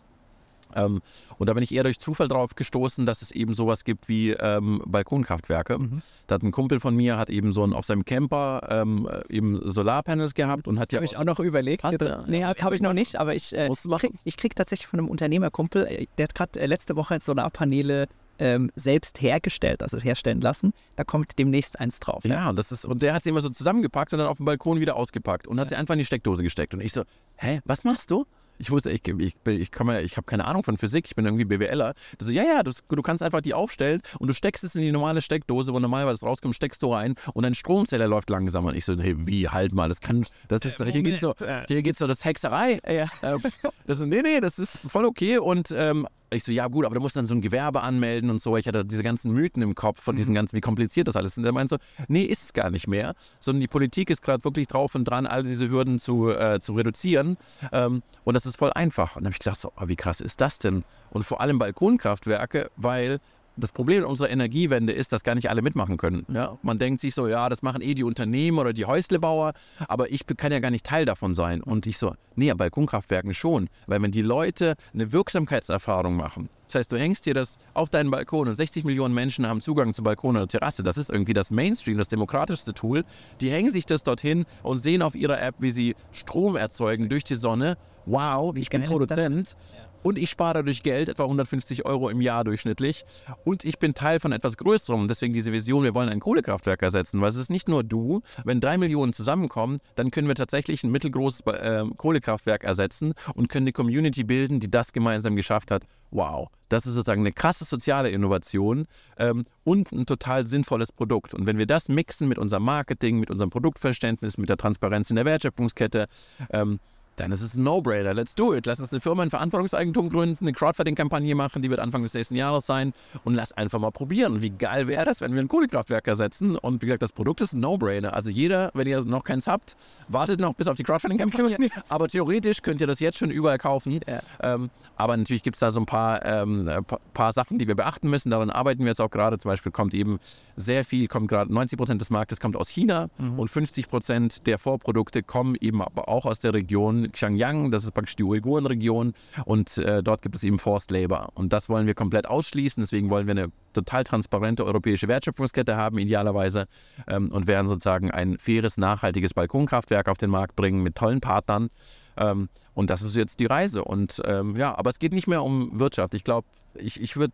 Ähm, und da bin ich eher durch Zufall drauf gestoßen, dass es eben sowas gibt wie ähm, Balkonkraftwerke. Mhm. Da hat ein Kumpel von mir hat eben so ein, auf seinem Camper ähm, eben Solarpanels gehabt und hat ja. Habe ich auch noch überlegt. Hast du? Nee, habe hab ich noch nicht, aber ich, äh, krieg, ich krieg tatsächlich von einem Unternehmerkumpel, äh, der hat gerade äh, letzte Woche Solarpaneele ähm, selbst hergestellt, also herstellen lassen. Da kommt demnächst eins drauf. Ja, ja und, das ist, und der hat sie immer so zusammengepackt und dann auf dem Balkon wieder ausgepackt und hat ja. sie einfach in die Steckdose gesteckt. Und ich so, hä, was machst du? Ich wusste, ich, ich, ich, ich habe keine Ahnung von Physik, ich bin irgendwie BWLer. Das so, ja, ja, das, du kannst einfach die aufstellen und du steckst es in die normale Steckdose, wo normalerweise rauskommt, steckst du rein und dein Stromzähler läuft langsamer. Und ich so, hey, wie, halt mal, das kann, das ist, hier geht's so, hier geht's so, das Hexerei. Ja. Ähm, das so, nee, nee, das ist voll okay und ähm, ich so, ja gut, aber du musst dann so ein Gewerbe anmelden und so. Ich hatte diese ganzen Mythen im Kopf von diesen mhm. ganzen, wie kompliziert das alles ist. Und der meint so, nee, ist es gar nicht mehr, sondern die Politik ist gerade wirklich drauf und dran, all diese Hürden zu, äh, zu reduzieren. Ähm, und das ist voll einfach. Und dann habe ich gedacht, so, oh, wie krass ist das denn? Und vor allem Balkonkraftwerke, weil das Problem unserer Energiewende ist, dass gar nicht alle mitmachen können. Ja? Man denkt sich so, ja, das machen eh die Unternehmen oder die Häuslebauer, aber ich kann ja gar nicht Teil davon sein. Und ich so, nee, bei Balkonkraftwerken schon. Weil wenn die Leute eine Wirksamkeitserfahrung machen, das heißt, du hängst dir das auf deinen Balkon und 60 Millionen Menschen haben Zugang zu Balkon oder Terrasse, das ist irgendwie das Mainstream, das demokratischste Tool, die hängen sich das dorthin und sehen auf ihrer App, wie sie Strom erzeugen durch die Sonne. Wow, ich bin Produzent. Und ich spare dadurch Geld, etwa 150 Euro im Jahr durchschnittlich. Und ich bin Teil von etwas Größerem. Deswegen diese Vision, wir wollen ein Kohlekraftwerk ersetzen, weil es ist nicht nur du. Wenn drei Millionen zusammenkommen, dann können wir tatsächlich ein mittelgroßes äh, Kohlekraftwerk ersetzen und können eine Community bilden, die das gemeinsam geschafft hat. Wow, das ist sozusagen eine krasse soziale Innovation ähm, und ein total sinnvolles Produkt. Und wenn wir das mixen mit unserem Marketing, mit unserem Produktverständnis, mit der Transparenz in der Wertschöpfungskette, ähm, dann ist es ein No-Brainer. Let's do it. Lass uns eine Firma in Verantwortungseigentum gründen, eine Crowdfunding-Kampagne machen, die wird Anfang des nächsten Jahres sein und lass einfach mal probieren. Wie geil wäre das, wenn wir ein Kohlekraftwerk ersetzen? Und wie gesagt, das Produkt ist ein No-Brainer. Also jeder, wenn ihr noch keins habt, wartet noch bis auf die Crowdfunding-Kampagne. aber theoretisch könnt ihr das jetzt schon überall kaufen. Ja. Ähm, aber natürlich gibt es da so ein paar, ähm, paar Sachen, die wir beachten müssen. Daran arbeiten wir jetzt auch gerade. Zum Beispiel kommt eben sehr viel, kommt gerade 90 Prozent des Marktes kommt aus China mhm. und 50 Prozent der Vorprodukte kommen eben aber auch aus der Region Xinjiang, das ist praktisch die Uiguren-Region und äh, dort gibt es eben Forced Labor. Und das wollen wir komplett ausschließen, deswegen wollen wir eine total transparente europäische Wertschöpfungskette haben, idealerweise, ähm, und werden sozusagen ein faires, nachhaltiges Balkonkraftwerk auf den Markt bringen mit tollen Partnern. Ähm, und das ist jetzt die Reise. Und ähm, ja, aber es geht nicht mehr um Wirtschaft. Ich glaube, ich, ich würde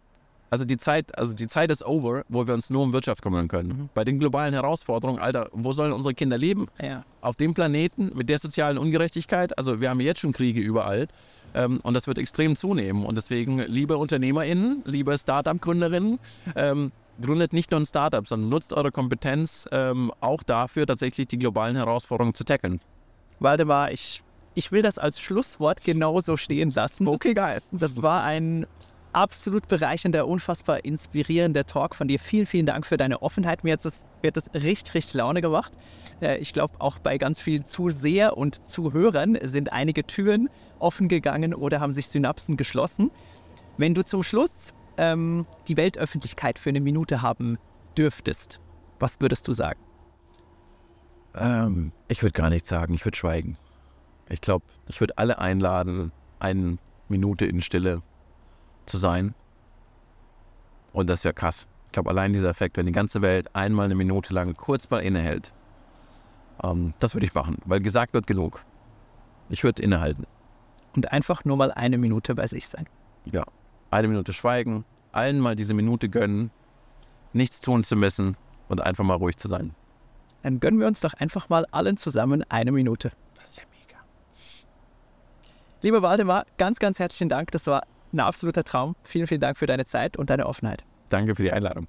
also die Zeit, also die Zeit ist over, wo wir uns nur um Wirtschaft kümmern können. Mhm. Bei den globalen Herausforderungen, Alter, wo sollen unsere Kinder leben? Ja. Auf dem Planeten mit der sozialen Ungerechtigkeit. Also wir haben jetzt schon Kriege überall. Ähm, und das wird extrem zunehmen. Und deswegen, liebe UnternehmerInnen, liebe Startup-Gründerinnen, ähm, gründet nicht nur ein Startup, sondern nutzt eure Kompetenz ähm, auch dafür, tatsächlich die globalen Herausforderungen zu tackeln. Waldemar, ich, ich will das als Schlusswort genauso stehen lassen. Okay, geil. Das war ein absolut bereichernder, unfassbar inspirierender Talk von dir. Vielen, vielen Dank für deine Offenheit. Mir hat das, mir hat das richtig, richtig Laune gemacht. Äh, ich glaube, auch bei ganz vielen Zuseher und Zuhörern sind einige Türen offen gegangen oder haben sich Synapsen geschlossen. Wenn du zum Schluss ähm, die Weltöffentlichkeit für eine Minute haben dürftest, was würdest du sagen? Ähm, ich würde gar nichts sagen, ich würde schweigen. Ich glaube, ich würde alle einladen, eine Minute in Stille zu sein. Und das wäre krass. Ich glaube, allein dieser Effekt, wenn die ganze Welt einmal eine Minute lang kurz mal innehält, ähm, das würde ich machen, weil gesagt wird genug. Ich würde innehalten. Und einfach nur mal eine Minute bei sich sein. Ja, eine Minute schweigen, allen mal diese Minute gönnen, nichts tun zu müssen und einfach mal ruhig zu sein. Dann gönnen wir uns doch einfach mal allen zusammen eine Minute. Das ist ja mega. Lieber Waldemar, ganz, ganz herzlichen Dank. Das war ein absoluter Traum. Vielen, vielen Dank für deine Zeit und deine Offenheit. Danke für die Einladung.